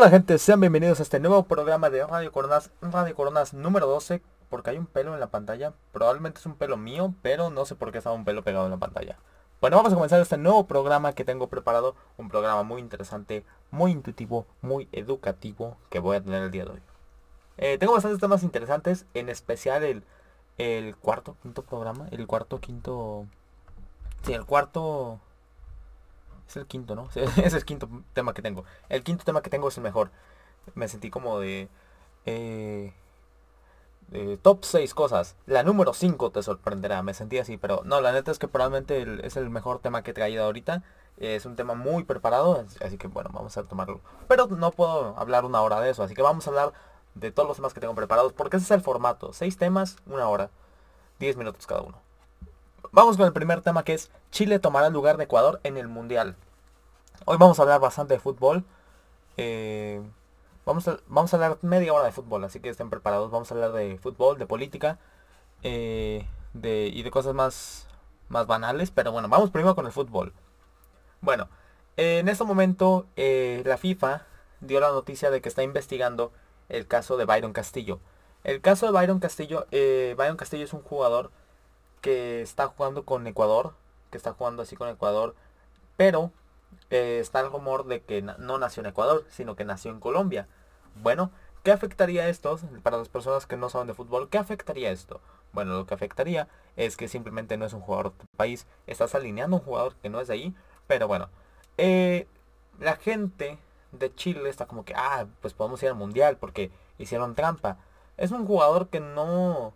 Hola gente, sean bienvenidos a este nuevo programa de Radio Coronas, Radio Coronas número 12, porque hay un pelo en la pantalla, probablemente es un pelo mío, pero no sé por qué está un pelo pegado en la pantalla. Bueno, vamos a comenzar este nuevo programa que tengo preparado, un programa muy interesante, muy intuitivo, muy educativo que voy a tener el día de hoy. Eh, tengo bastantes temas interesantes, en especial el, el cuarto, quinto programa, el cuarto, quinto... Sí, el cuarto es el quinto, ¿no? es el quinto tema que tengo. El quinto tema que tengo es el mejor. Me sentí como de... Eh, top 6 cosas. La número 5 te sorprenderá. Me sentí así, pero no, la neta es que probablemente es el mejor tema que he traído ahorita. Es un tema muy preparado, así que bueno, vamos a tomarlo. Pero no puedo hablar una hora de eso, así que vamos a hablar de todos los temas que tengo preparados, porque ese es el formato. 6 temas, una hora. 10 minutos cada uno. Vamos con el primer tema que es Chile tomará el lugar de Ecuador en el Mundial. Hoy vamos a hablar bastante de fútbol. Eh, vamos, a, hablar media hora de fútbol, así que estén preparados. Vamos a hablar de fútbol, de política eh, y de cosas más, más banales. Pero bueno, vamos primero con el fútbol. Bueno, en este momento eh, la FIFA dio la noticia de que está investigando el caso de Byron Castillo. El caso de Byron Castillo, Byron Castillo es un jugador que está jugando con Ecuador, que está jugando así con Ecuador, pero eh, está el rumor de que no nació en Ecuador, sino que nació en Colombia. Bueno, ¿qué afectaría esto para las personas que no saben de fútbol? ¿Qué afectaría esto? Bueno, lo que afectaría es que simplemente no es un jugador del país, estás alineando un jugador que no es de ahí, pero bueno, eh, la gente de Chile está como que, ah, pues podemos ir al mundial porque hicieron trampa. Es un jugador que no,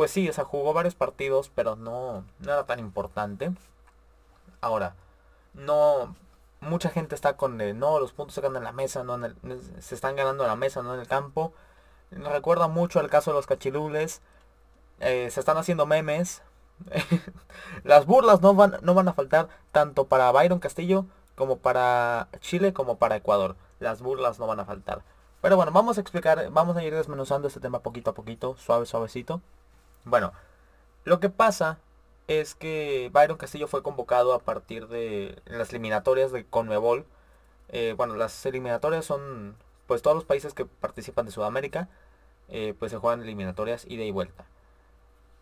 pues sí, o sea, jugó varios partidos, pero no, no era tan importante. Ahora, no, mucha gente está con, no, los puntos se ganan en la mesa, no se están ganando en la mesa, no en el campo. recuerda mucho al caso de los cachilules. Eh, se están haciendo memes. Las burlas no van, no van a faltar tanto para Byron Castillo como para Chile como para Ecuador. Las burlas no van a faltar. Pero bueno, vamos a explicar, vamos a ir desmenuzando este tema poquito a poquito, suave, suavecito. Bueno, lo que pasa es que Byron Castillo fue convocado a partir de las eliminatorias de Conmebol. Eh, bueno, las eliminatorias son pues todos los países que participan de Sudamérica, eh, pues se juegan eliminatorias ida y vuelta.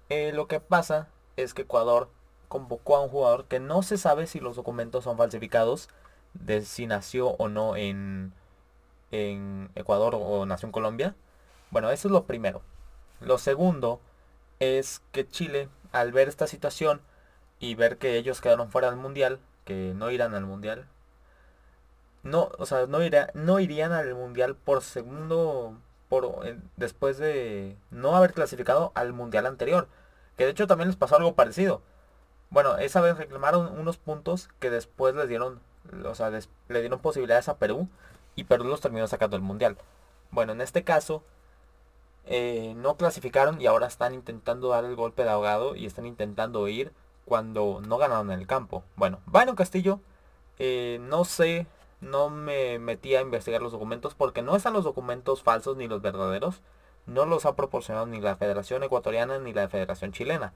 Eh, lo que pasa es que Ecuador convocó a un jugador que no se sabe si los documentos son falsificados, de si nació o no en, en Ecuador o nació en Colombia. Bueno, eso es lo primero. Lo segundo es que Chile, al ver esta situación y ver que ellos quedaron fuera del mundial, que no irán al mundial, no, o sea, no, irá, no irían al mundial por segundo, por eh, después de no haber clasificado al mundial anterior, que de hecho también les pasó algo parecido. Bueno, esa vez reclamaron unos puntos que después les dieron, o sea, le dieron posibilidades a Perú y Perú los terminó sacando del mundial. Bueno, en este caso, eh, no clasificaron y ahora están intentando dar el golpe de ahogado y están intentando ir cuando no ganaron en el campo. Bueno, Byron Castillo, eh, no sé, no me metí a investigar los documentos porque no están los documentos falsos ni los verdaderos. No los ha proporcionado ni la Federación Ecuatoriana ni la Federación Chilena.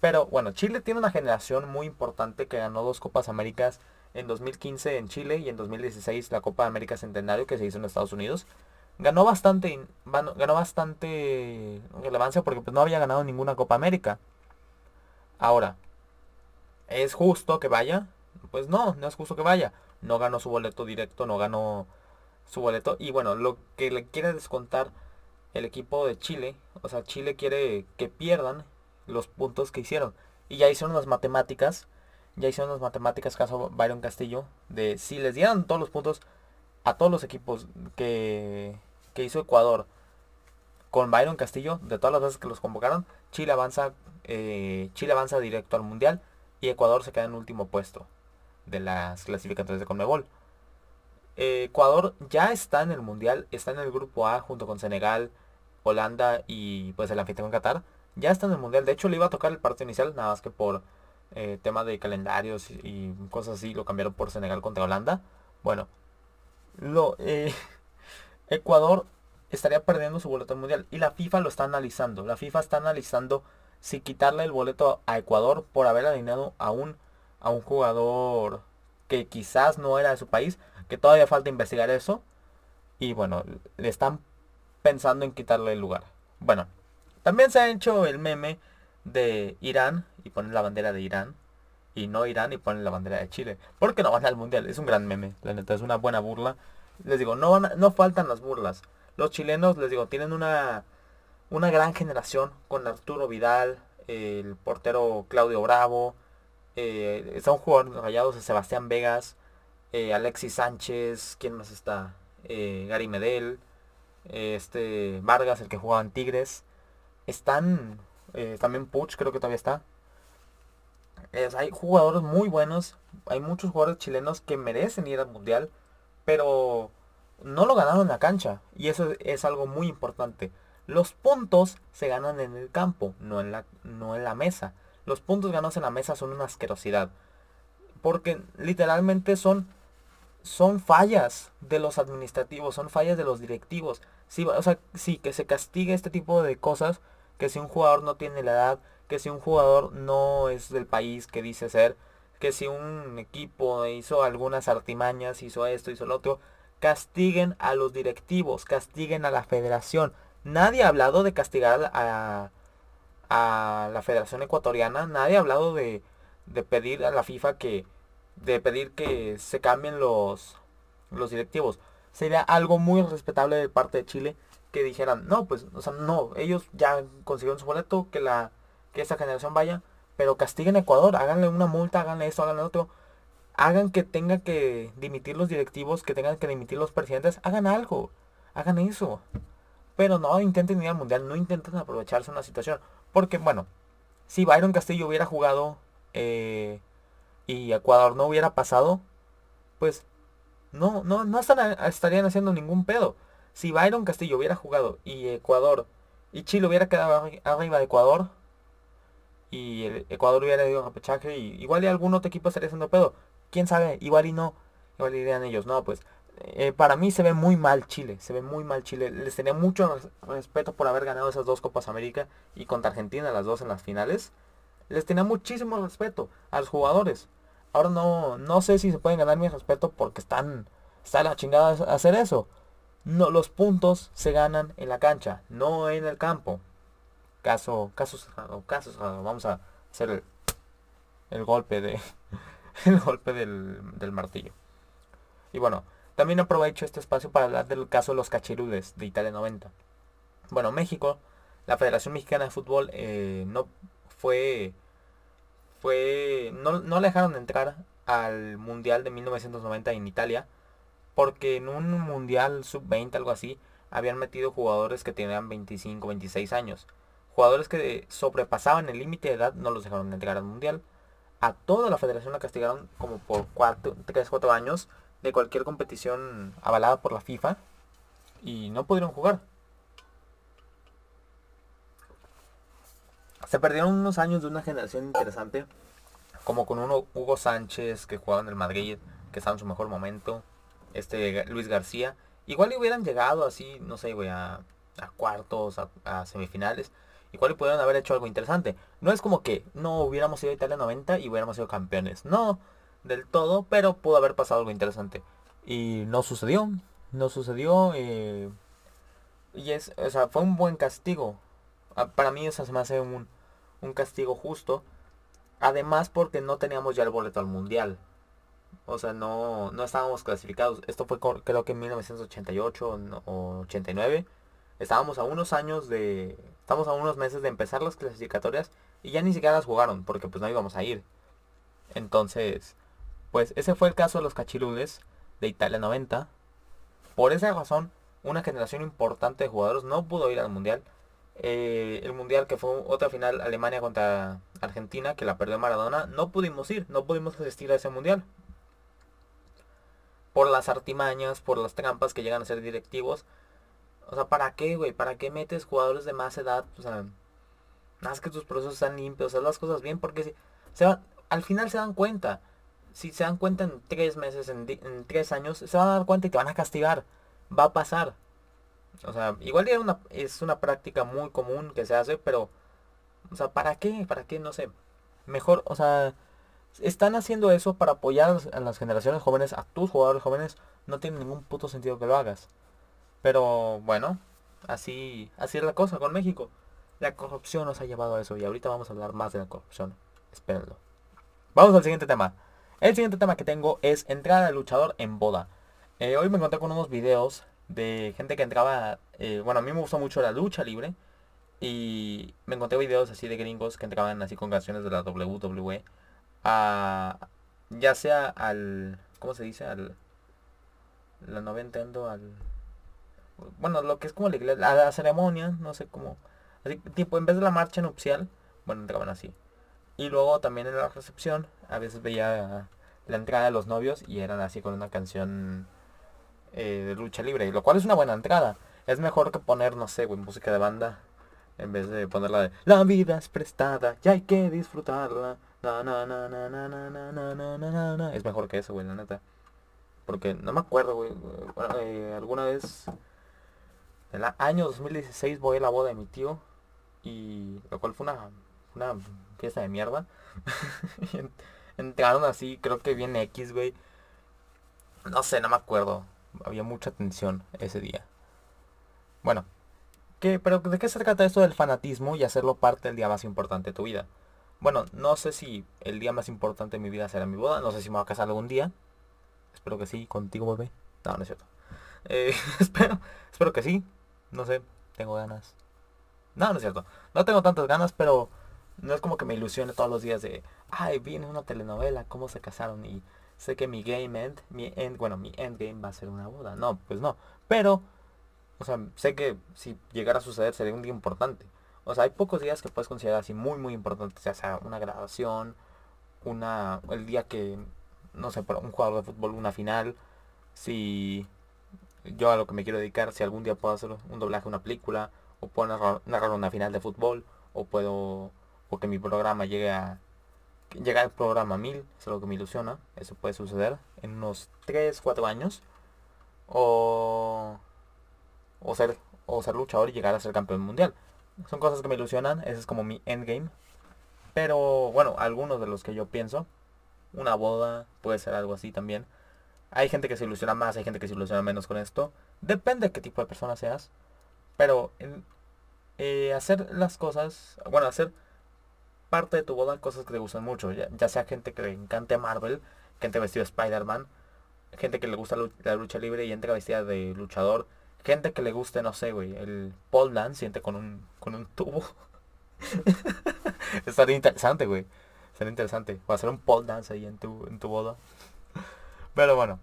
Pero bueno, Chile tiene una generación muy importante que ganó dos Copas Américas en 2015 en Chile y en 2016 la Copa América Centenario que se hizo en Estados Unidos ganó bastante, ganó bastante relevancia porque pues, no había ganado ninguna Copa América. Ahora, ¿es justo que vaya? Pues no, no es justo que vaya. No ganó su boleto directo, no ganó su boleto. Y bueno, lo que le quiere descontar el equipo de Chile, o sea, Chile quiere que pierdan los puntos que hicieron. Y ya hicieron las matemáticas, ya hicieron las matemáticas caso Byron Castillo, de si les dieran todos los puntos a todos los equipos que, que hizo Ecuador con Byron Castillo, de todas las veces que los convocaron, Chile avanza, eh, Chile avanza directo al Mundial y Ecuador se queda en último puesto de las clasificatorias de Conmebol. Eh, Ecuador ya está en el Mundial, está en el grupo A junto con Senegal, Holanda y pues el anfitrión Qatar. Ya está en el Mundial. De hecho le iba a tocar el partido inicial, nada más que por eh, tema de calendarios y, cosas así lo cambiaron por Senegal contra Holanda. Bueno, lo, Ecuador estaría perdiendo su boleto mundial. Y la FIFA lo está analizando. La FIFA está analizando si quitarle el boleto a Ecuador por haber alineado a un, a un jugador que quizás no era de su país. Que todavía falta investigar eso. Y bueno, le están pensando en quitarle el lugar. Bueno, también se ha hecho el meme de Irán y ponen la bandera de Irán. Y no Irán y ponen la bandera de Chile. Porque no van al mundial. Es un gran meme. La neta, es una buena burla. Les digo, no, no faltan las burlas. Los chilenos, les digo, tienen una, una gran generación con Arturo Vidal, el portero Claudio Bravo. Eh, está un jugador rayados de Sebastián Vegas, eh, Alexis Sánchez, ¿quién más está? Eh, Gary Medel, este Vargas, el que jugaba en Tigres. Están también Puch, creo que todavía está. hay jugadores muy buenos, hay muchos jugadores chilenos que merecen ir al mundial, pero no lo ganaron en la cancha. Y eso es algo muy importante. Los puntos se ganan en el campo, no en la, no en la mesa. Los puntos ganados en la mesa son una asquerosidad. Porque literalmente son, son fallas de los administrativos, son fallas de los directivos. Sí, o sea, sí, que se castigue este tipo de cosas, que si un jugador no tiene la edad, que si un jugador no es del país que dice ser, que si un equipo hizo algunas artimañas, hizo esto, hizo lo otro, castiguen a los directivos, castiguen a la federación. Nadie ha hablado de castigar a, a la Federación Ecuatoriana, nadie ha hablado de, de pedir a la FIFA que de pedir que se cambien los los directivos. Sería algo muy respetable de parte de Chile que dijeran, "No, pues, o sea, no, ellos ya consiguieron su boleto, que la que esta generación vaya, pero castiguen a Ecuador, háganle una multa, háganle esto, háganle otro." hagan que tenga que dimitir los directivos, que tengan que dimitir los presidentes, hagan algo, hagan eso. Pero no intenten ir al mundial, no intenten aprovecharse una situación. Porque bueno, si Byron Castillo hubiera jugado eh, y Ecuador no hubiera pasado, pues no, no, no estarían haciendo ningún pedo. Si Byron Castillo hubiera jugado y Ecuador y Chile hubiera quedado arriba de Ecuador y el Ecuador hubiera ido a repechaje y igual y algún otro equipo estaría haciendo pedo quién sabe, igual y no, igual dirían ellos, no, pues eh, para mí se ve muy mal Chile, se ve muy mal Chile. Les tenía mucho respeto por haber ganado esas dos Copas América y contra Argentina las dos en las finales. Les tenía muchísimo respeto a los jugadores. Ahora no, no sé si se pueden ganar mi respeto porque están, está la chingada a hacer eso. No, los puntos se ganan en la cancha, no en el campo. Caso, casos, casos, vamos a hacer el golpe de, el golpe del, martillo. Y bueno, también aprovecho este espacio para hablar del caso de los cachirudes de Italia 90. Bueno, México, la Federación Mexicana de Fútbol eh, no fue, fue, no, no le dejaron entrar al Mundial de 1990 en Italia, porque en un Mundial sub-20, algo así, habían metido jugadores que tenían 25, 26 años. Jugadores que sobrepasaban el límite de edad no los dejaron entrar al Mundial a toda la federación la castigaron como por 3, 4 años de cualquier competición avalada por la FIFA y no pudieron jugar. Se perdieron unos años de una generación interesante, como con uno Hugo Sánchez que jugaba en el Madrid, que estaba en su mejor momento, este Luis García. Igual hubieran llegado así, no sé, güey, a, cuartos, a semifinales igual pudieron haber hecho algo interesante. No es como que no hubiéramos ido a Italia 90 y hubiéramos sido campeones. No, del todo, pero pudo haber pasado algo interesante. Y no sucedió. No sucedió. Eh, y es, o sea, fue un buen castigo. Ah, para mí eso se me hace un, un castigo justo. Además porque no teníamos ya el boleto al mundial. O sea, no, no estábamos clasificados. Esto fue creo que en 1988 o 89. Estábamos a unos años de, Estamos a unos meses de empezar las clasificatorias y ya ni siquiera las jugaron porque pues no íbamos a ir. Entonces, pues ese fue el caso de los cachirudes de Italia 90. Por esa razón, una generación importante de jugadores no pudo ir al mundial. Eh, el mundial que fue otra final Alemania contra Argentina que la perdió Maradona, no pudimos ir, no pudimos asistir a ese mundial. Por las artimañas, por las trampas que llegan a ser directivos, o sea, ¿para qué, güey? ¿Para qué metes jugadores de más edad? O sea, más que tus procesos sean limpios, haz las cosas bien, porque si, se al final se dan cuenta. Si se dan cuenta en tres meses, en, tres años, se van a dar cuenta y te van a castigar. Va a pasar. O sea, igual es una, es una práctica muy común que se hace, pero, o sea, ¿para qué? ¿Para qué? No sé. Mejor, o sea, están haciendo eso para apoyar a las generaciones jóvenes, a tus jugadores jóvenes. No tiene ningún puto sentido que lo hagas. Pero bueno, así, así es la cosa con México. La corrupción nos ha llevado a eso y ahorita vamos a hablar más de la corrupción. Espérenlo. Vamos al siguiente tema. El siguiente tema que tengo es entrada de luchador en boda. Eh, hoy me encontré con unos videos de gente que entraba... Eh, bueno, a mí me gustó mucho la lucha libre. Y me encontré videos así de gringos que entraban así con canciones de la WWE. A, ya sea al... ¿Cómo se dice? Al... La no entiendo al... Bueno, lo que es como la iglesia, la ceremonia, no sé cómo. Así, tipo, en vez de la marcha nupcial, bueno, entraban así. Y luego también en la recepción, a veces veía la entrada de los novios y eran así con una canción eh, de lucha libre, lo cual es una buena entrada. Es mejor que poner, no sé, güey, música de banda en vez de ponerla de La vida es prestada y hay que disfrutarla. Es mejor que eso, güey, la neta. Porque no me acuerdo, güey. Eh, alguna vez en el año 2016 voy a la boda de mi tío y lo cual fue una, una fiesta de mierda. Entraron así, creo que viene X, güey. No sé, no me acuerdo. Había mucha tensión ese día. Bueno, ¿qué, pero ¿de qué se trata esto del fanatismo y hacerlo parte del día más importante de tu vida? Bueno, no sé si el día más importante de mi vida será mi boda. No sé si me voy a casar algún día. Espero que sí, contigo, bebé. No, no es cierto. Eh, espero, espero que sí. No sé, tengo ganas. No, no es cierto. No tengo tantas ganas, pero no es como que me ilusione todos los días de, ay, vi en una telenovela cómo se casaron y sé que mi game end, mi end, bueno, mi endgame va a ser una boda. No, pues no. Pero, o sea, sé que si llegara a suceder sería un día importante. O sea, hay pocos días que puedes considerar así muy, muy importantes, ya sea una graduación, una, el día que, no sé, un jugador de fútbol, una final, si yo a lo que me quiero dedicar, si algún día puedo hacer un doblaje de una película, o puedo narrar, una final de fútbol, o puedo, o que mi programa llegue a, llegar al programa 1000, eso es lo que me ilusiona, eso puede suceder en unos 3, 4 años, o, o ser, o ser luchador y llegar a ser campeón mundial. Son cosas que me ilusionan, ese es como mi endgame. Pero bueno, algunos de los que yo pienso, una boda puede ser algo así también. Hay gente que se ilusiona más, hay gente que se ilusiona menos con esto. Depende de qué tipo de persona seas. Pero eh, hacer las cosas, bueno, hacer parte de tu boda cosas que te gustan mucho. Ya, sea gente que le encante Marvel, gente vestida de Spider-Man, gente que le gusta la lucha libre y entra vestida de luchador. Gente que le guste, no sé, güey, el pole dance, siente con un, con un tubo. Estaría interesante, güey. Sería interesante. O hacer un pole dance ahí en tu, en tu boda. Pero bueno.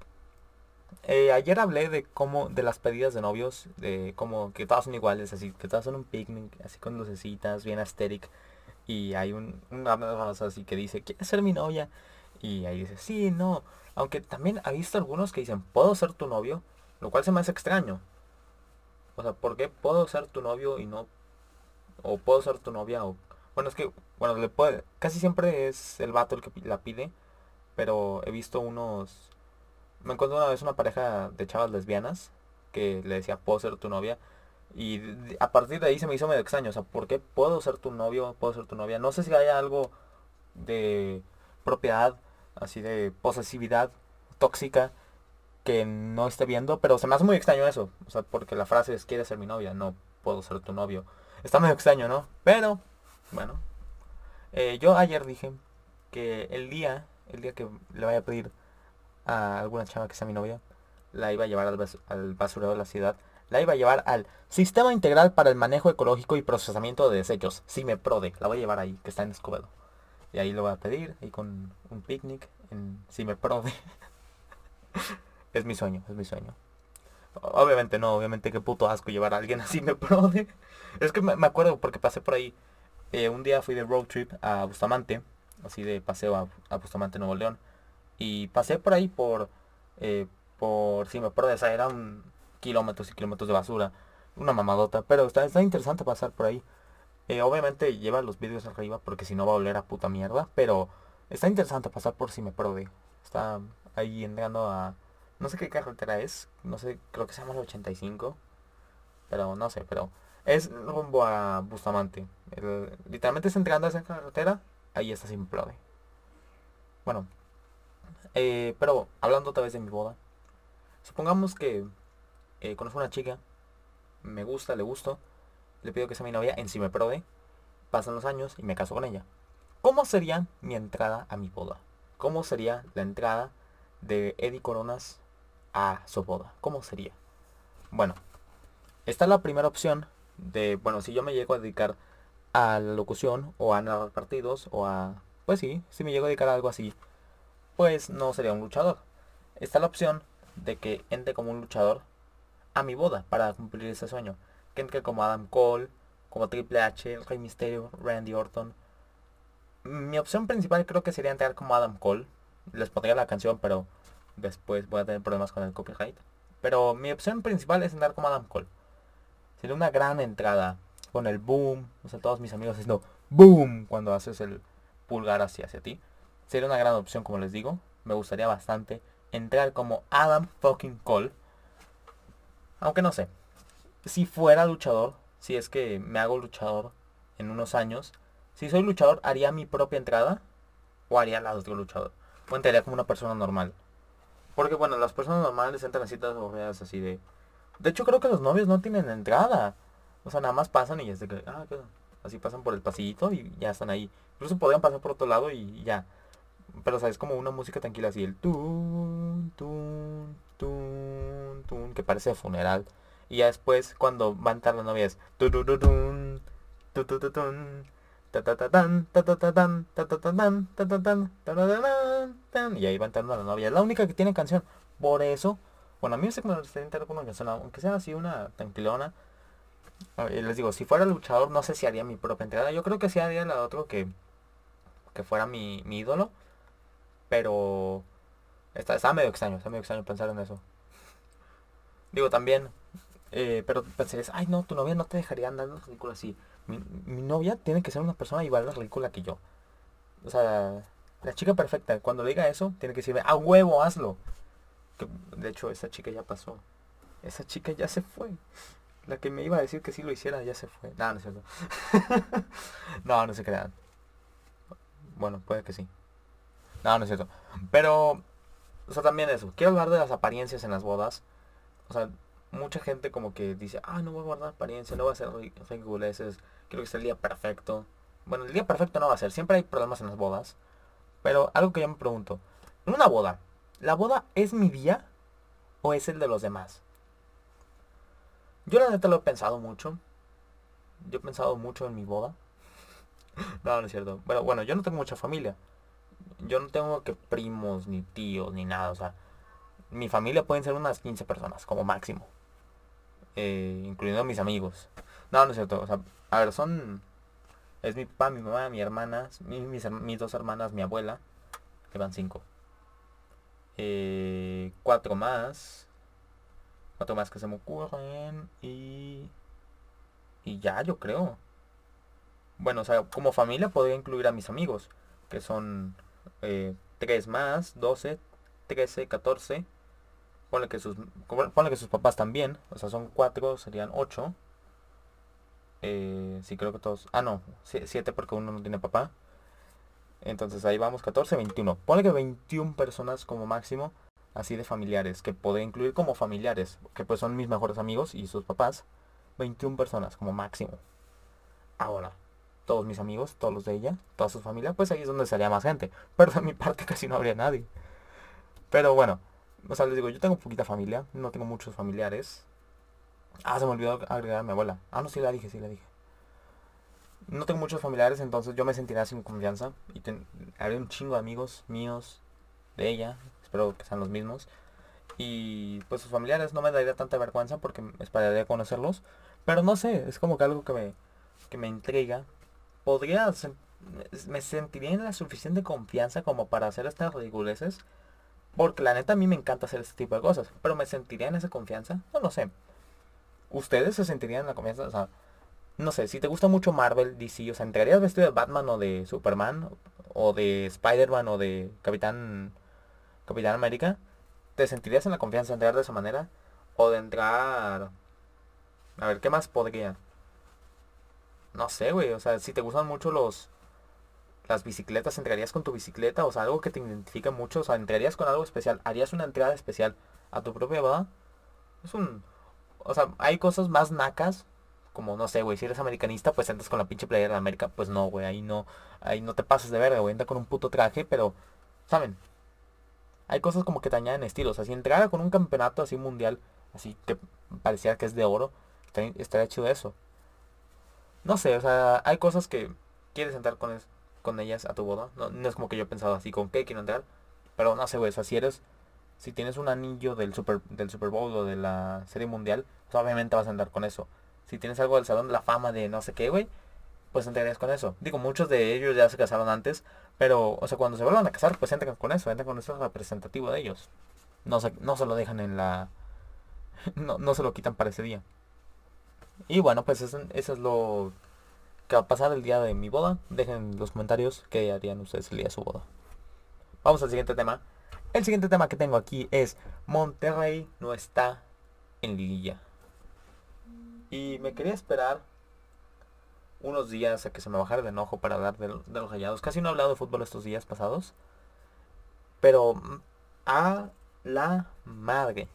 Eh, ayer hablé de cómo, de las pedidas de novios, de cómo que todas son iguales, así, que todas son un picnic, así con lucecitas, bien aesthetic. Y hay un, una así que dice, ¿quieres ser mi novia? Y ahí dice, sí, no. Aunque también ha visto algunos que dicen, ¿puedo ser tu novio? Lo cual se me hace extraño. O sea, ¿por qué puedo ser tu novio y no... O puedo ser tu novia o... Bueno, es que, bueno, le puede... Casi siempre es el vato el que la pide. Pero he visto unos me encontré una vez una pareja de chavas lesbianas que le decía, puedo ser tu novia. Y a partir de ahí se me hizo medio extraño. O sea, ¿por qué puedo ser tu novio? ¿Puedo ser tu novia? No sé si hay algo de propiedad, así de posesividad tóxica que no esté viendo. Pero se me hace muy extraño eso. O sea, porque la frase es, ¿quieres ser mi novia? No, puedo ser tu novio. Está medio extraño, ¿no? Pero, bueno. Eh, yo ayer dije que el día, el día que le vaya a pedir a alguna chava que sea mi novia, la iba a llevar al, al basurero de la ciudad, la iba a llevar al Sistema Integral para el Manejo Ecológico y Procesamiento de Desechos, CIMEPRODE, la voy a llevar ahí, que está en Escobedo. Y ahí lo voy a pedir, y con un picnic en CIMEPRODE. es mi sueño, es mi sueño. Obviamente no, obviamente qué puto asco llevar a alguien a CIMEPRODE. Es que me acuerdo porque pasé por ahí. Eh, un día fui de road trip a Bustamante, así de paseo a, a Bustamante, Nuevo León. Y pasé por ahí por, eh, por, si me acuerdo, esa eran kilómetros y kilómetros de basura. Una mamadota, pero está, está interesante pasar por ahí. Eh, obviamente lleva los vídeos arriba porque si no va a oler a puta mierda, pero está interesante pasar por si me. Está ahí entrando a... No sé qué carretera es, no sé, creo que se llama el 85. Pero no sé, pero es rumbo a Bustamante. literalmente es entrando a esa carretera, ahí está sin prode. Bueno, eh, pero hablando otra vez de mi boda. Supongamos que eh, conozco una chica me gusta, le gusto, le pido que sea mi novia, en sí me prode, pasan los años y me caso con ella. ¿Cómo sería mi entrada a mi boda? ¿Cómo sería la entrada de Eddie Coronas a su boda? ¿Cómo sería? Bueno, esta es la primera opción de, bueno, si yo me llego a dedicar a la locución o a narrar partidos o a, pues sí, si me llego a dedicar a algo así, pues no sería un luchador. Está la opción de que entre como un luchador a mi boda para cumplir ese sueño. Que entre como Adam Cole, como Triple H, Rey Mysterio, Randy Orton. Mi opción principal creo que sería entrar como Adam Cole. Les pondría la canción, pero después voy a tener problemas con el copyright. Pero mi opción principal es entrar como Adam Cole. Sería una gran entrada. Con el boom. O sea, todos mis amigos haciendo boom cuando haces el pulgar hacia, hacia ti. Sería una gran opción, como les digo. Me gustaría bastante entrar como Adam fucking Cole. Aunque no sé. Si fuera luchador, si es que me hago luchador en unos años, si soy luchador, ¿haría mi propia entrada? ¿O haría la de otro luchador? O entraría como una persona normal. Porque bueno, las personas normales entran así todas así de... De hecho creo que los novios no tienen entrada. O sea, nada más pasan y es de que... Ah, así pasan por el pasillito y ya están ahí. Incluso podrían pasar por otro lado y ya. Pero o sea, es como una música tranquila así. El tun, tun, tun, tun, que parece funeral. Y ya después cuando va a entrar la novia es... Y ahí va entrando la novia. Es la única que tiene canción. Por eso, bueno, a mí me gustaría entrar con una canción, aunque sea así una tranquilona. Les digo, si fuera luchador, no sé si haría mi propia entrada. Yo creo que sí haría la de otro que, que fuera mi, mi ídolo. Pero está, está medio extraño, está medio extraño pensar en eso. Digo, también, eh, pero pensarías, ay no, tu novia no te dejaría andar en la ridícula así. Mi, novia tiene que ser una persona igual de ridícula que yo. O sea, la chica perfecta, cuando le diga eso, tiene que decirme, a huevo, hazlo. De hecho, esa chica ya pasó. Esa chica ya se fue. La que me iba a decir que si lo hiciera ya se fue. No, no es cierto. no, no se crean. Bueno, puede que sí. No, no es cierto. Pero, o sea, también eso. Quiero hablar de las apariencias en las bodas. O sea, mucha gente como que dice, ah, no voy a guardar apariencia, no va a ser ridiculeces, quiero que sea el día perfecto. Bueno, el día perfecto no va a ser, siempre hay problemas en las bodas. Pero algo que yo me pregunto, en una boda, ¿la boda es mi día o es el de los demás? Yo la neta lo he pensado mucho. Yo he pensado mucho en mi boda. no, no es cierto. Bueno, bueno, yo no tengo mucha familia. Yo no tengo que primos, ni tíos, ni nada. O sea, mi familia pueden ser unas 15 personas, como máximo. Eh, incluyendo mis amigos. No, no es cierto. O sea, a ver, son... Es mi papá, mi mamá, mi hermana, mis, mis, dos hermanas, mi abuela. Que van cinco. Eh, cuatro más. Cuatro más que se me ocurren. Y... Y ya, yo creo. Bueno, o sea, como familia podría incluir a mis amigos. Que son eh, 3 más, 12, 13, 14. Ponle que sus, ponle que sus papás también. O sea, son 4, serían 8. Eh, sí, creo que todos... Ah, no. 7 porque uno no tiene papá. Entonces ahí vamos, 14, 21. Ponle que 21 personas como máximo. Así de familiares. Que puede incluir como familiares. Que pues son mis mejores amigos y sus papás. 21 personas como máximo. Ahora, todos mis amigos, todos los de ella, toda su familia, pues ahí es donde salía más gente. Pero de mi parte casi no habría nadie. Pero bueno, o sea, les digo, yo tengo poquita familia, no tengo muchos familiares. Ah, se me olvidó agregar a mi abuela. Ah, no, sí la dije, sí la dije. No tengo muchos familiares, entonces yo me sentiría sin confianza. Y haré un chingo de amigos míos, de ella, espero que sean los mismos. Y pues sus familiares no me daría tanta vergüenza porque esperaría conocerlos. Pero no sé, es como que algo que me, que me intriga. Podría, me sentiría en la suficiente confianza como para hacer estas ridiculeces porque la neta a mí me encanta hacer este tipo de cosas. Pero me sentiría en esa confianza. No lo sé. ¿Ustedes se sentirían en la confianza? O sea, no sé, si te gusta mucho Marvel, DC, o sea, ¿entrarías vestido de Batman o de Superman? O de Spider-Man o de Capitán... Capitán América? ¿Te sentirías en la confianza de entrar de esa manera? O de entrar... A ver, ¿qué más podría? No sé, güey. O sea, si te gustan mucho los las bicicletas, ¿entrarías con tu bicicleta? O sea, algo que te identifica mucho. O sea, ¿entrarías con algo especial? ¿Harías una entrada especial a tu propia boda? Es un... o sea, hay cosas más nacas. Como, no sé, güey, si eres americanista, pues entras con la pinche playera de América. Pues no, güey, ahí no, ahí no te pases de verga, güey. Entra con un puto traje, pero, ¿saben? Hay cosas como que te añaden estilo. O sea, si entrara con un campeonato así mundial, así que parecía que es de oro, estaría, estaría chido eso. No sé, o sea, hay cosas que quieres entrar con, con ellas a tu boda. No, no es como que yo he pensado así, ¿con qué quiero entrar? Pero no sé, güey, o sea, si eres si tienes un anillo del Super, del Super Bowl o de la Serie Mundial, pues obviamente vas a andar con eso. Si tienes algo del Salón de la Fama de no sé qué, güey, pues entrarías con eso. Digo, muchos de ellos ya se casaron antes, pero, o sea, cuando se vuelvan a casar, pues entran con eso, entran con eso representativo de ellos. No se, no se lo dejan en la... no, no se lo quitan para ese día. Y bueno, pues eso, es lo que va a pasar el día de mi boda. Dejen en los comentarios qué harían ustedes el día de su boda. Vamos al siguiente tema. El siguiente tema que tengo aquí es Monterrey no está en liguilla. Y me quería esperar unos días a que se me bajara el enojo para hablar de, los rayados. Casi no he hablado de fútbol estos días pasados. Pero mm, a la madre.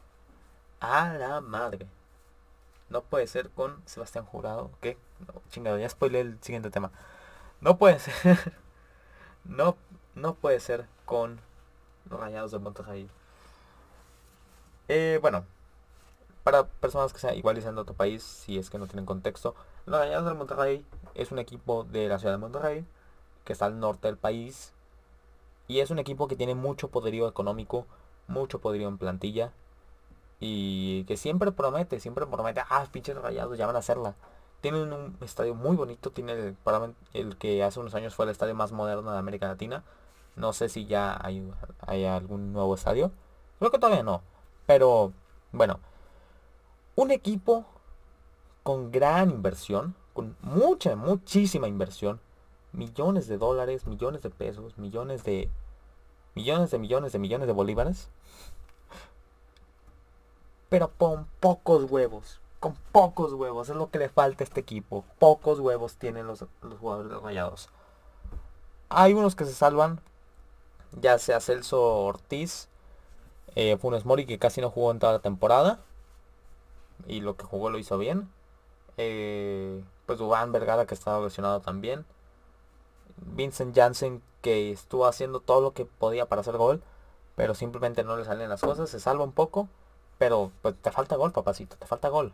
A la madre. No puede ser con Sebastián Jurado. ¿Qué? Chingado, ya spoilé el siguiente tema. No puede ser. no, no puede ser con los rayados de Monterrey. Eh, bueno, para personas que sean iguales en otro país, si es que no tienen contexto, los Rayados de Monterrey es un equipo de la ciudad de Monterrey, que está al norte del país, y es un equipo que tiene mucho poderío económico, mucho poderío en plantilla, y que siempre promete, siempre promete, ah, pinches rayados, ya van a hacerla. Tienen un estadio muy bonito, tiene el, el que hace unos años fue el estadio más moderno de América Latina, no sé si ya hay, hay algún nuevo estadio. Creo que todavía no. Pero, bueno. Un equipo con gran inversión. Con mucha, muchísima inversión. Millones de dólares, millones de pesos, millones de... Millones de millones de millones de bolívares. Pero con pocos huevos. Con pocos huevos. Es lo que le falta a este equipo. Pocos huevos tienen los, los jugadores rayados. Hay unos que se salvan ya sea Celso Ortiz, eh, Funes Mori que casi no jugó en toda la temporada y lo que jugó lo hizo bien. Eh, pues Dubán Vergara que estaba lesionado también. Vincent Janssen que estuvo haciendo todo lo que podía para hacer gol, pero simplemente no le salen las cosas, se salva un poco, pero pues, te falta gol, papacito, te falta gol.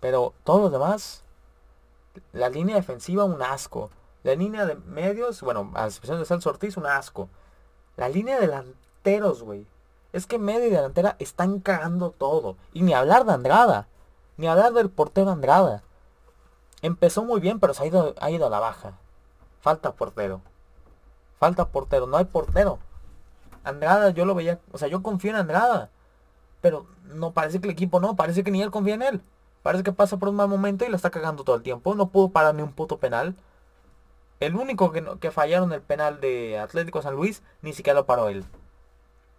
Pero todos los demás, la línea defensiva un asco. La línea de medios, bueno, a excepción de Celso Ortiz, un asco. La línea de delanteros, güey. Es que medio y delantera están cagando todo. Y ni hablar de Andrada. Ni hablar del portero Andrada. Empezó muy bien, pero se ha ido, ha ido a la baja. Falta portero. Falta portero. No hay portero. Andrada yo lo veía. O sea, yo confío en Andrada. Pero no parece que el equipo no. Parece que ni él confía en él. Parece que pasa por un mal momento y lo está cagando todo el tiempo. No pudo parar ni un puto penal. El único que, que fallaron el penal de Atlético San Luis, ni siquiera lo paró él.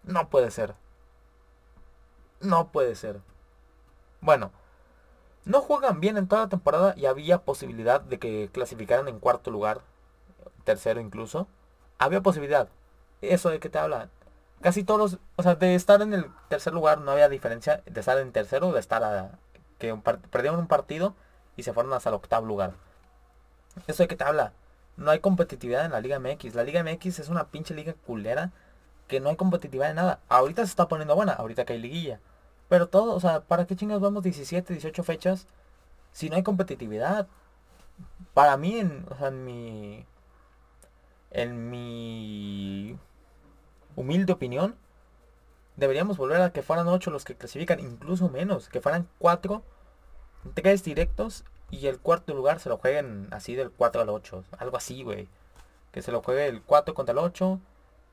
No puede ser. No puede ser. Bueno, no juegan bien en toda la temporada y había posibilidad de que clasificaran en cuarto lugar, tercero incluso. Había posibilidad. Eso de que te hablan. Casi todos, o sea, de estar en el tercer lugar no había diferencia de estar en tercero de estar a que perdieron un partido y se fueron hasta el octavo lugar. Eso de que te habla no hay competitividad en la Liga MX. La Liga MX es una pinche liga culera que no hay competitividad de nada. Ahorita se está poniendo buena, ahorita que hay liguilla. Pero todo, o sea, ¿para qué chingados vamos 17, 18 fechas si no hay competitividad? Para mí, en, o sea, en mi... En mi humilde opinión, deberíamos volver a que fueran 8 los que clasifican, incluso menos, que fueran 4, 3 directos y el cuarto lugar se lo jueguen así del 4 al 8. Algo así, güey. Que se lo juegue el 4 contra el 8.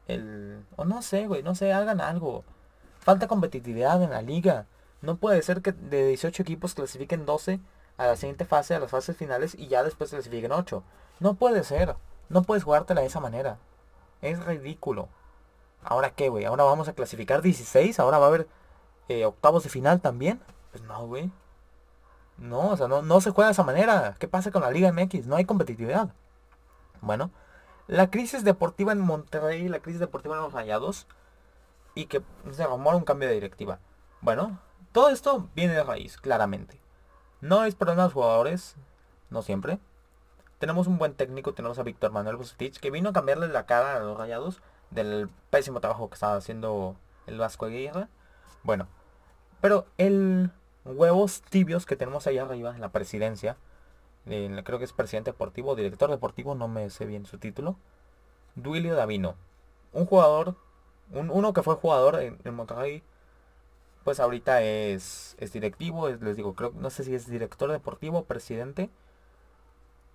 El... O no sé, güey. No sé, hagan algo. Falta competitividad en la liga. No puede ser que de 18 equipos clasifiquen 12 a la siguiente fase, a las fases finales y ya después clasifiquen 8. No puede ser. No puedes jugártela de esa manera. Es ridículo. ¿Ahora qué, güey? ¿Ahora vamos a clasificar 16? ¿Ahora va a haber eh, octavos de final también? Pues no, güey. No, o sea, no, se juega de esa manera. ¿Qué pasa con la Liga MX? No hay competitividad. Bueno, la crisis deportiva en Monterrey, la crisis deportiva en los Rayados, y que se rumora un cambio de directiva. Bueno, Todo esto viene de raíz, claramente. No es de los jugadores, no siempre. Tenemos un buen técnico, tenemos a Víctor Manuel Bucetich, que vino a cambiarle la cara a los rayados del pésimo trabajo que estaba haciendo el Vasco de Guerra. Bueno, pero el huevos tibios que tenemos ahí arriba en la presidencia, creo que es presidente deportivo, director deportivo, no me sé bien su título, Duilio Davino. Un jugador, uno que fue jugador en, Monterrey, pues ahorita es, es directivo, les digo, creo, no sé si es director deportivo presidente,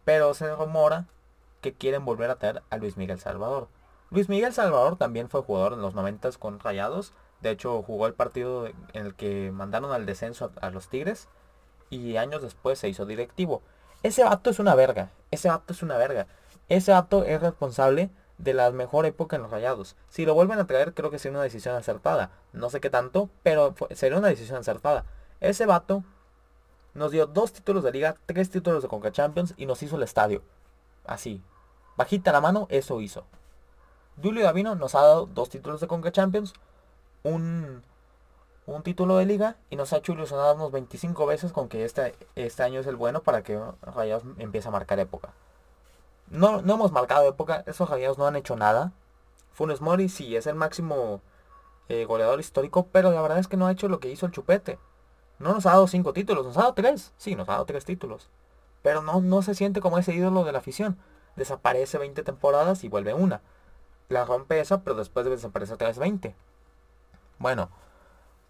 pero se rumora que quieren volver a traer a Luis Miguel Salvador. Luis Miguel Salvador también fue jugador en los 90 con Rayados. De hecho, jugó el partido en el que mandaron al descenso a, los Tigres. Y años después se hizo directivo. Ese vato es una verga. Ese vato es una verga. Ese vato es responsable de la mejor época en los Rayados. Si lo vuelven a traer, creo que sería una decisión acertada. No sé qué tanto, pero sería una decisión acertada. Ese vato nos dio dos títulos de liga, tres títulos de Conca Champions y nos hizo el estadio. Así. Bajita la mano, eso hizo. Julio Davino nos ha dado dos títulos de Conca Champions, un, un título de liga y nos ha hecho ilusionarnos 25 veces con que este, este año es el bueno para que Rayados empiece a marcar época. No, no hemos marcado época, esos Rayados no han hecho nada. Funes Mori sí es el máximo eh, goleador histórico, pero la verdad es que no ha hecho lo que hizo el Chupete. No nos ha dado cinco títulos, nos ha dado tres. Sí, nos ha dado tres títulos. Pero no, no se siente como ese ídolo de la afición. Desaparece 20 temporadas y vuelve una. La rompe esa, pero después desaparece otra vez 20. Bueno.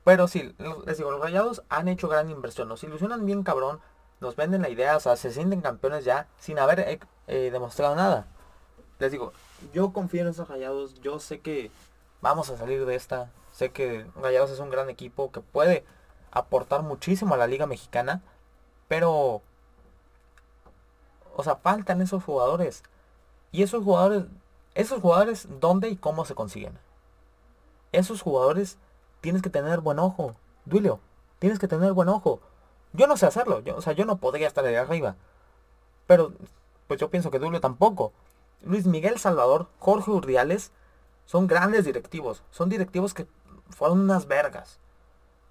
Pero sí, les digo, los rayados han hecho gran inversión. Nos ilusionan bien cabrón. Nos venden la idea, o sea, se sienten campeones ya sin haber eh, eh, demostrado nada. Les digo, yo confío en esos rayados. Yo sé que vamos a salir de esta. Sé que Rayados es un gran equipo que puede aportar muchísimo a la liga mexicana, pero, o sea, faltan esos jugadores. Y esos jugadores, esos jugadores, ¿dónde y cómo se consiguen? Esos jugadores tienes que tener buen ojo. Duilio, tienes que tener buen ojo. Yo no sé hacerlo, yo, o sea, yo no podría estar de arriba. Pero, pues yo pienso que Duilio tampoco. Luis Miguel Salvador, Jorge Urdiales, son grandes directivos. Son directivos que fueron unas vergas.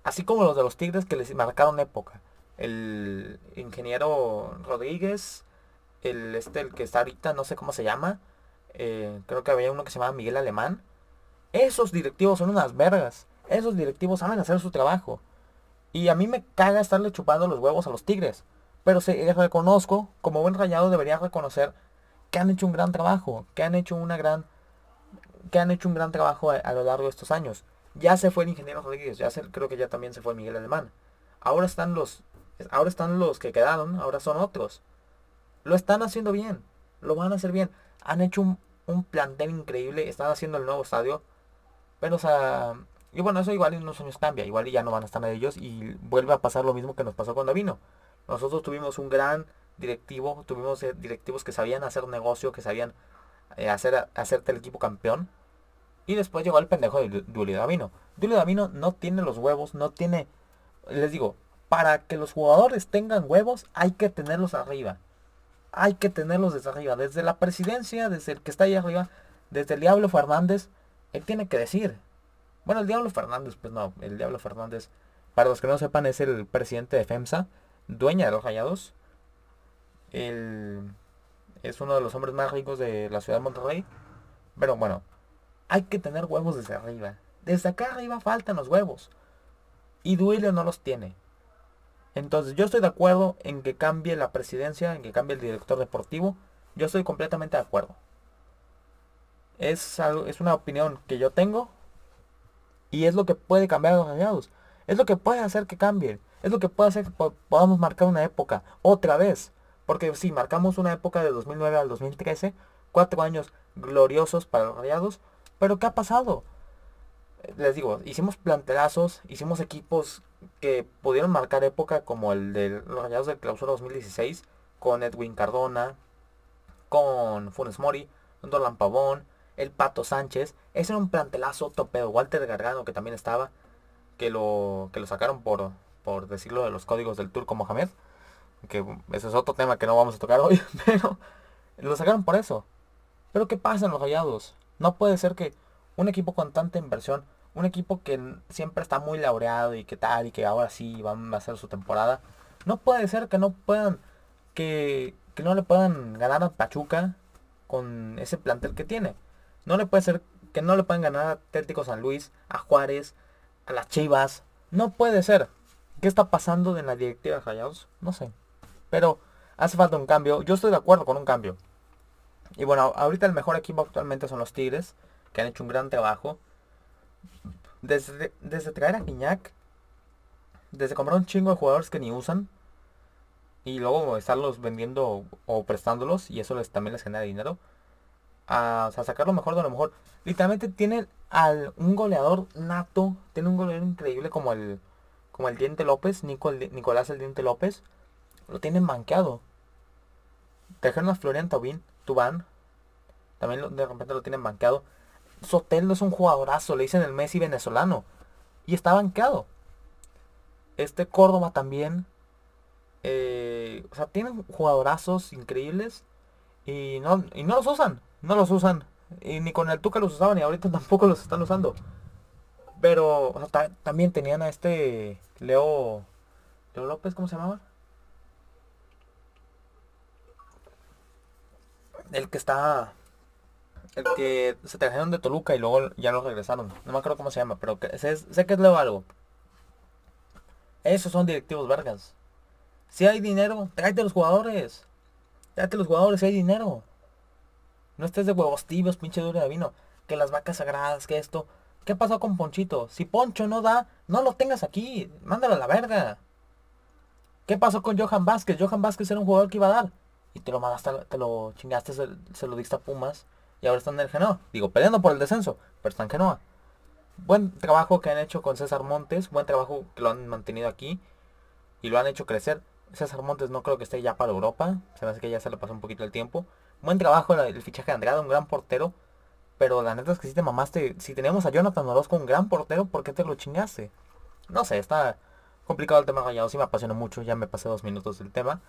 Así como los de los Tigres que les marcaron época. El ingeniero Rodríguez, el este, el que está ahorita, no sé cómo se llama. Eh, creo que había uno que se llamaba Miguel Alemán. Esos directivos son unas vergas. Esos directivos saben hacer su trabajo. Y a mí me caga estarle chupando los huevos a los Tigres. Pero se reconozco, como buen rayado debería reconocer que han hecho un gran trabajo, que han hecho una gran que han hecho un gran trabajo a lo largo de estos años. Ya se fue el ingeniero Rodríguez, ya se, creo que ya también se fue Miguel Alemán. Ahora están los, ahora están los que quedaron, ahora son otros. Lo están haciendo bien, lo van a hacer bien. Han hecho un, un plantel increíble, están haciendo el nuevo estadio. Pero o sea, y bueno, eso igual en unos años cambia, igual ya no van a estar ellos y vuelve a pasar lo mismo que nos pasó cuando vino. Nosotros tuvimos un gran directivo, tuvimos eh, directivos que sabían hacer negocio, que sabían eh, hacer, hacerte el equipo campeón. Y después llegó el pendejo de Dulio Davino. Dulio Davino no tiene los huevos, no tiene... Les digo, para que los jugadores tengan huevos hay que tenerlos arriba. Hay que tenerlos desde arriba. Desde la presidencia, desde el que está ahí arriba, desde el Diablo Fernández, él tiene que decir. Bueno, el Diablo Fernández, pues no, el Diablo Fernández, para los que no sepan, es el presidente de FEMSA, dueña de los rayados. Él es uno de los hombres más ricos de la ciudad de Monterrey. Pero bueno, hay que tener huevos desde arriba. Desde acá arriba faltan los huevos. Y Duilio no los tiene. Entonces yo estoy de acuerdo en que cambie la presidencia, en que cambie el director deportivo. Yo estoy completamente de acuerdo. Es, es una opinión que yo tengo. Y es lo que puede cambiar a los rayados. Es lo que puede hacer que cambien. Es lo que puede hacer que podamos marcar una época. Otra vez. Porque si marcamos una época de 2009 al 2013. Cuatro años gloriosos para los rayados. Pero ¿qué ha pasado? Les digo, hicimos plantelazos, hicimos equipos que pudieron marcar época como el de los Rayados del Clausura 2016 con Edwin Cardona, con Funes Mori, Dolan Pavón, el Pato Sánchez. Ese era un plantelazo topedo. Walter Gargano que también estaba, que lo, que lo sacaron por, por decirlo de los códigos del turco Mohamed. Que ese es otro tema que no vamos a tocar hoy, pero lo sacaron por eso. Pero ¿qué pasa en los rayados? No puede ser que un equipo con tanta inversión, un equipo que siempre está muy laureado y que tal, y que ahora sí van a hacer su temporada. No puede ser que no puedan, que, que no le puedan ganar a Pachuca con ese plantel que tiene. No le puede ser que no le puedan ganar a Atlético San Luis, a Juárez, a las Chivas. No puede ser. ¿Qué está pasando en la directiva de Rayados? No sé. Pero hace falta un cambio. Yo estoy de acuerdo con un cambio. Y bueno, ahorita el mejor equipo actualmente son los Tigres, que han hecho un gran trabajo. Desde, desde traer a Guiñac, desde comprar un chingo de jugadores que ni usan, y luego estarlos vendiendo o prestándolos, y eso les, también les genera dinero, a, sacar lo mejor de lo mejor. Literalmente tienen al, un goleador nato, tiene un goleador increíble como el, como el Diente López, Nicolás el Diente López, lo tienen manqueado. Trajeron a Florian Tobin, Tubán, también de repente lo tienen banqueado. Soteldo es un jugadorazo, le dicen el Messi venezolano. Y está banqueado. Este Córdoba también. Eh, o sea, tienen jugadorazos increíbles. Y no, y no los usan. No los usan. Y ni con el Tuca los usaban y ahorita tampoco los están usando. Pero también tenían a este Leo... Leo López, ¿cómo se llamaba? El que está el que se trajeron de Toluca y luego ya lo regresaron. No me acuerdo cómo se llama, pero sé, que es Leo algo. Esos son directivos vergas. Si hay dinero, tráete los jugadores. Tráete los jugadores si hay dinero. No estés de huevos tibios, pinche duro de vino. Que las vacas sagradas, que esto. ¿Qué pasó con Ponchito? Si Poncho no da, no lo tengas aquí. Mándalo a la verga. ¿Qué pasó con Johan Vázquez? Johan Vázquez era un jugador que iba a dar. Y te lo mandaste, te lo chingaste, se, se lo diste a Pumas y ahora están en el Genoa. Digo, peleando por el descenso, pero están en Genoa. Buen trabajo que han hecho con César Montes, buen trabajo que lo han mantenido aquí y lo han hecho crecer. César Montes no creo que esté ya para Europa, se me hace que ya se le pasó un poquito el tiempo. Buen trabajo el, fichaje de Andrade, un gran portero, pero la neta es que si te mamaste, si tenemos a Jonathan Orozco, un gran portero, ¿por qué te lo chingaste? No sé, está complicado el tema rayado, sí me apasiona mucho, ya me pasé dos minutos del tema.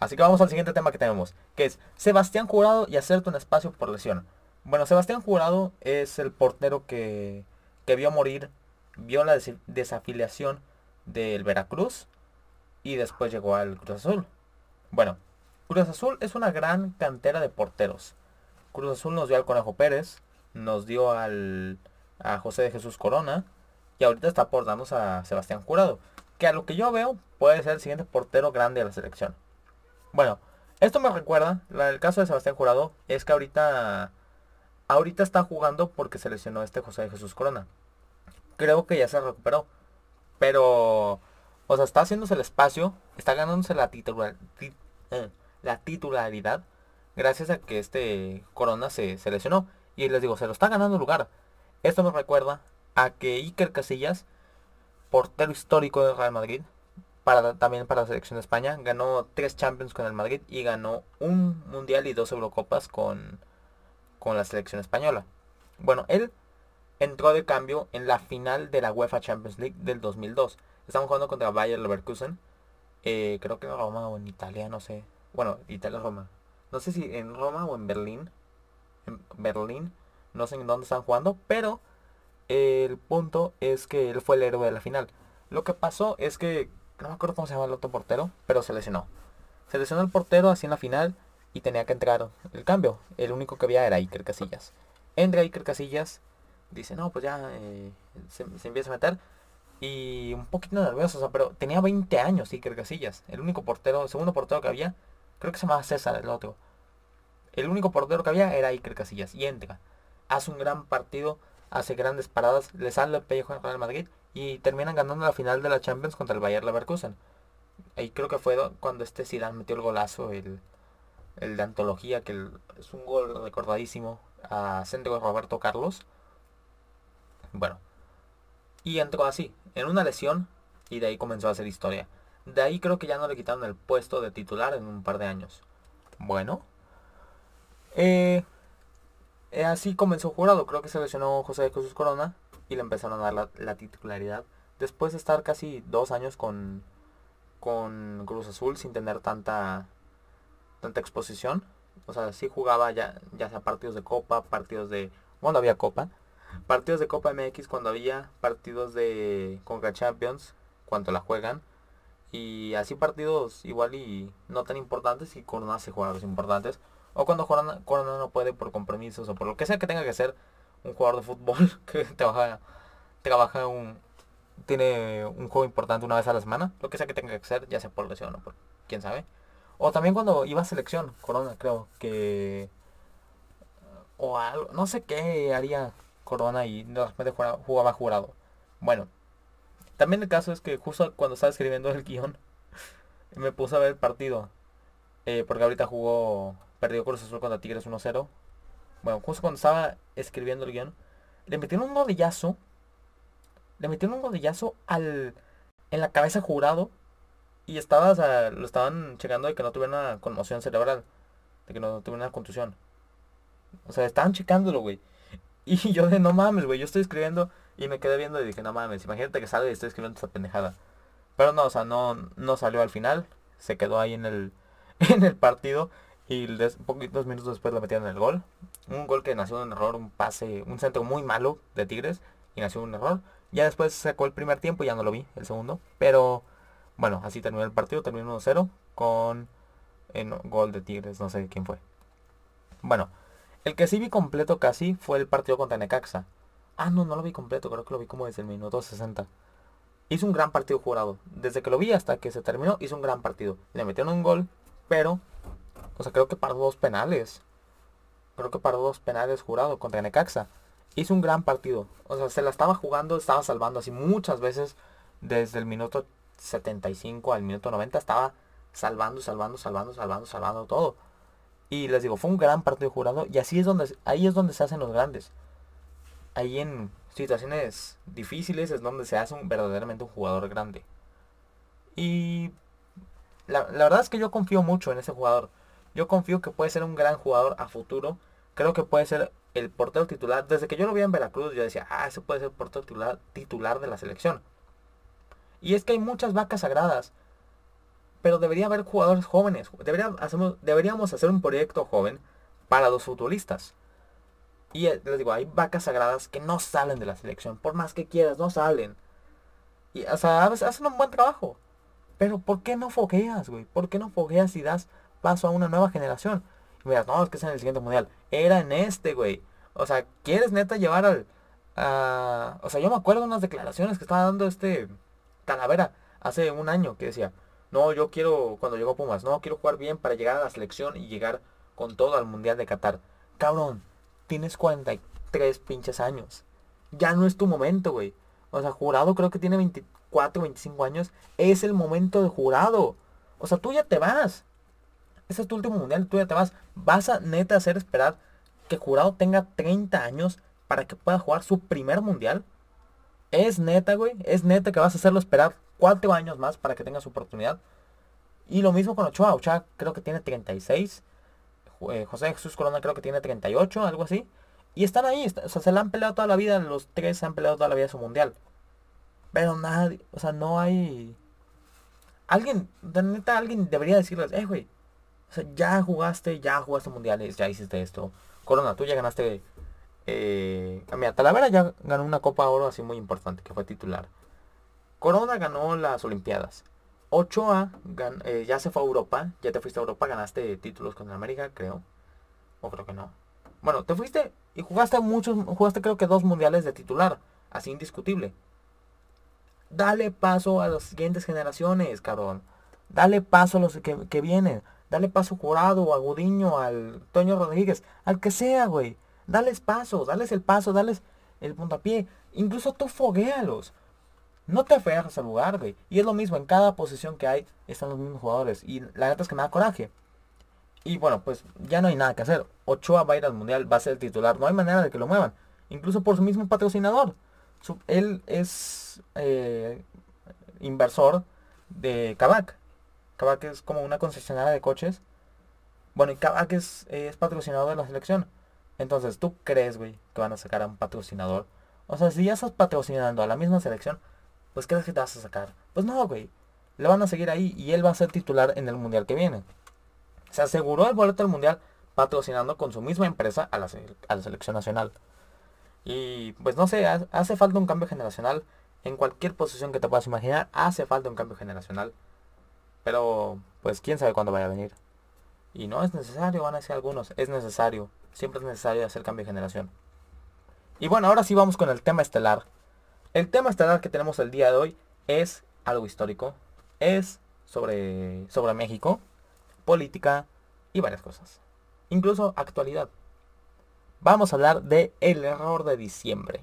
Así que vamos al siguiente tema que tenemos, que es Sebastián Jurado y hacerte un espacio por lesión. Bueno, Sebastián Jurado es el portero que, que vio morir, vio la desafiliación del Veracruz y después llegó al Cruz Azul. Bueno, Cruz Azul es una gran cantera de porteros. Cruz Azul nos dio al Conejo Pérez, nos dio al, a José de Jesús Corona y ahorita está aportándonos a Sebastián Jurado, que a lo que yo veo puede ser el siguiente portero grande de la selección. Bueno, esto me recuerda, el caso de Sebastián Jurado es que ahorita, ahorita está jugando porque se lesionó este José de Jesús Corona. Creo que ya se recuperó. Pero, o sea, está haciéndose el espacio, está ganándose la, eh, la titularidad gracias a que este Corona se, se lesionó. Y les digo, se lo está ganando lugar. Esto me recuerda a que Iker Casillas, portero histórico de Real Madrid, también para la selección de España. Ganó tres Champions con el Madrid y ganó un Mundial y dos Eurocopas con, con la selección española. Bueno, él entró de cambio en la final de la UEFA Champions League del 2002. Estamos jugando contra Bayer Leverkusen. Eh, creo que en Roma o en Italia, no sé. Bueno, Italia-Roma. No sé si en Roma o en Berlín. En Berlín. No sé en dónde están jugando. Pero el punto es que él fue el héroe de la final. Lo que pasó es que no me acuerdo cómo se llama el otro portero, pero se lesionó. Se lesionó el portero así en la final y tenía que entrar el cambio. El único que había era Iker Casillas. Entra Iker Casillas, dice, no, pues ya eh, se, empieza a meter. Y un poquito nervioso, pero tenía 20 años Iker Casillas. El único portero, el segundo portero que había, creo que se llamaba César el otro. El único portero que había era Iker Casillas. Y entra. Hace un gran partido, hace grandes paradas, le sale el pellejo al Real Madrid y terminan ganando la final de la Champions contra el Bayer Leverkusen. Ahí creo que fue cuando este Zidane metió el golazo, el, el de antología, que es un gol recordadísimo a centro Roberto Carlos. Bueno, y entró así, en una lesión, y de ahí comenzó a hacer historia. De ahí creo que ya no le quitaron el puesto de titular en un par de años. Bueno, eh, eh así comenzó jurado. Creo que se lesionó José de Jesús Corona y le empezaron a dar la, titularidad. Después de estar casi dos años con, con Cruz Azul sin tener tanta, tanta exposición. O sea, sí jugaba ya, ya sea partidos de copa, partidos de... Bueno, había copa. partidos de Copa MX cuando había partidos de Conca Champions, cuando la juegan. Y así partidos igual y no tan importantes y Corona hace jugadores importantes. O cuando Corona, Corona no puede por compromisos o por lo que sea que tenga que ser un jugador de fútbol que trabaja, trabaja un, tiene un juego importante una vez a la semana. Lo que sea que tenga que ser, ya sea por lesión o por quién sabe. O también cuando iba a selección, Corona creo que... O algo, no sé qué haría Corona y de repente jugaba, jugaba jurado. Bueno, también el caso es que justo cuando estaba escribiendo el guion, me puse a ver el partido. Eh, porque ahorita jugó, perdió Cruz Azul contra Tigres 1-0. Bueno, justo cuando estaba escribiendo el guion, le metieron un godillazo. Le metieron un godillazo al, en la cabeza jurado. Y estaba, o lo estaban checando de que no tuviera una conmoción cerebral. De que no tuviera una contusión. O sea, estaban checándolo, güey. Y yo de no mames, güey, yo estoy escribiendo y me quedé viendo y dije, no mames, imagínate que sale y estoy escribiendo esta pendejada. Pero no, o sea, no, no salió al final. Se quedó ahí en el, en el partido. Y des, poquitos minutos después lo metieron el gol. Un gol que nació de un error, un pase, un centro muy malo de Tigres. Y nació un error. Ya después sacó el primer tiempo y ya no lo vi, el segundo. Pero bueno, así terminó el partido, terminó 1-0 con en gol de Tigres, no sé quién fue. Bueno, el que sí vi completo casi fue el partido contra Necaxa. Ah, no, no lo vi completo, creo que lo vi como desde el minuto 60. Hizo un gran partido jurado. Desde que lo vi hasta que se terminó, hizo un gran partido. Le metieron un gol, pero... O sea, creo que paró dos penales. Creo que paró dos penales jurado contra Necaxa. Hizo un gran partido. O sea, se la estaba jugando, estaba salvando así muchas veces. Desde el minuto 75 al minuto 90 estaba salvando, salvando, salvando, salvando, salvando todo. Y les digo, fue un gran partido jurado. Y así es donde, ahí es donde se hacen los grandes. Ahí en situaciones difíciles es donde se hace un, verdaderamente un jugador grande. Y la, la, verdad es que yo confío mucho en ese jugador. Yo confío que puede ser un gran jugador a futuro. Creo que puede ser el portero titular. Desde que yo lo vi en Veracruz, yo decía, ah, ese puede ser el portero titular, titular de la selección. Y es que hay muchas vacas sagradas. Pero debería haber jugadores jóvenes. Deberíamos hacer un proyecto joven para los futbolistas. Y eh, les digo, hay vacas sagradas que no salen de la selección. Por más que quieras, no salen. Y, o sea, hacen un buen trabajo. Pero ¿por qué no fogueas, güey? ¿Por qué no fogueas y das paso a una nueva generación? Y no, es que es en el siguiente mundial. Era en este, güey. O sea, ¿quieres neta llevar al... o sea, yo me acuerdo de unas declaraciones que estaba dando este Talavera hace un año que decía, no, yo quiero, cuando llegó Pumas, no, quiero jugar bien para llegar a la selección y llegar con todo al Mundial de Qatar. Cabrón, tienes 43 pinches años. Ya no es tu momento, güey. O sea, jurado creo que tiene 24, 25 años. Es el momento de jurado. O sea, tú ya te vas. Ese es tu último mundial, tú ya te vas. Vas a neta hacer esperar que jurado tenga 30 años para que pueda jugar su primer mundial. Es neta, güey. Es neta que vas a hacerlo esperar cuatro años más para que tenga su oportunidad. Y lo mismo con Ochoa. Ochoa creo que tiene 36. Eh, José Jesús Corona creo que tiene 38, algo así. Y están ahí. o sea, se la han peleado toda la vida. Los tres se han peleado toda la vida su mundial. Pero nadie, o sea, no hay... Alguien, de neta, alguien debería decirles, eh, güey. O sea, ya jugaste, ya jugaste mundiales, ya hiciste esto. Corona, tú ya ganaste eh, mira, Talavera ya ganó una Copa Oro así muy importante, que fue titular. Corona ganó las Olimpiadas. Ochoa eh, ya se fue a Europa, ya te fuiste a Europa, ganaste títulos con América, creo. O creo que no. Bueno, te fuiste y jugaste muchos, jugaste creo que dos mundiales de titular, así indiscutible. Dale paso a las siguientes generaciones, cabrón. Dale paso a los que, que vienen. Dale paso Jurado, a Gudiño, al Toño Rodríguez, al que sea, güey. Dales paso, dales el paso, dales el puntapié. Incluso tú foguealos. No te aferras al lugar, güey. Y es lo mismo, en cada posición que hay están los mismos jugadores. Y la neta es que me da coraje. Y bueno, pues ya no hay nada que hacer. Ochoa va a ir al mundial, va a ser el titular. No hay manera de que lo muevan. Incluso por su mismo patrocinador. él es eh, inversor de Kavak. Kavak es como una concesionaria de coches. Bueno, y Kavak es, patrocinador de la selección. Entonces, ¿tú crees, güey, que van a sacar a un patrocinador? O sea, si ya estás patrocinando a la misma selección, pues ¿crees que te vas a sacar? Pues no, güey. Le van a seguir ahí y él va a ser titular en el mundial que viene. Se aseguró el boleto del mundial patrocinando con su misma empresa a la, a la selección nacional. Y pues no sé, hace falta un cambio generacional. En cualquier posición que te puedas imaginar, hace falta un cambio generacional. Pero pues quién sabe cuándo vaya a venir. Y no es necesario, van a decir algunos, es necesario. Siempre es necesario hacer cambio de generación. Y bueno, ahora sí vamos con el tema estelar. El tema estelar que tenemos el día de hoy es algo histórico. Es sobre, sobre México, política y varias cosas. Incluso actualidad vamos a hablar de el error de diciembre.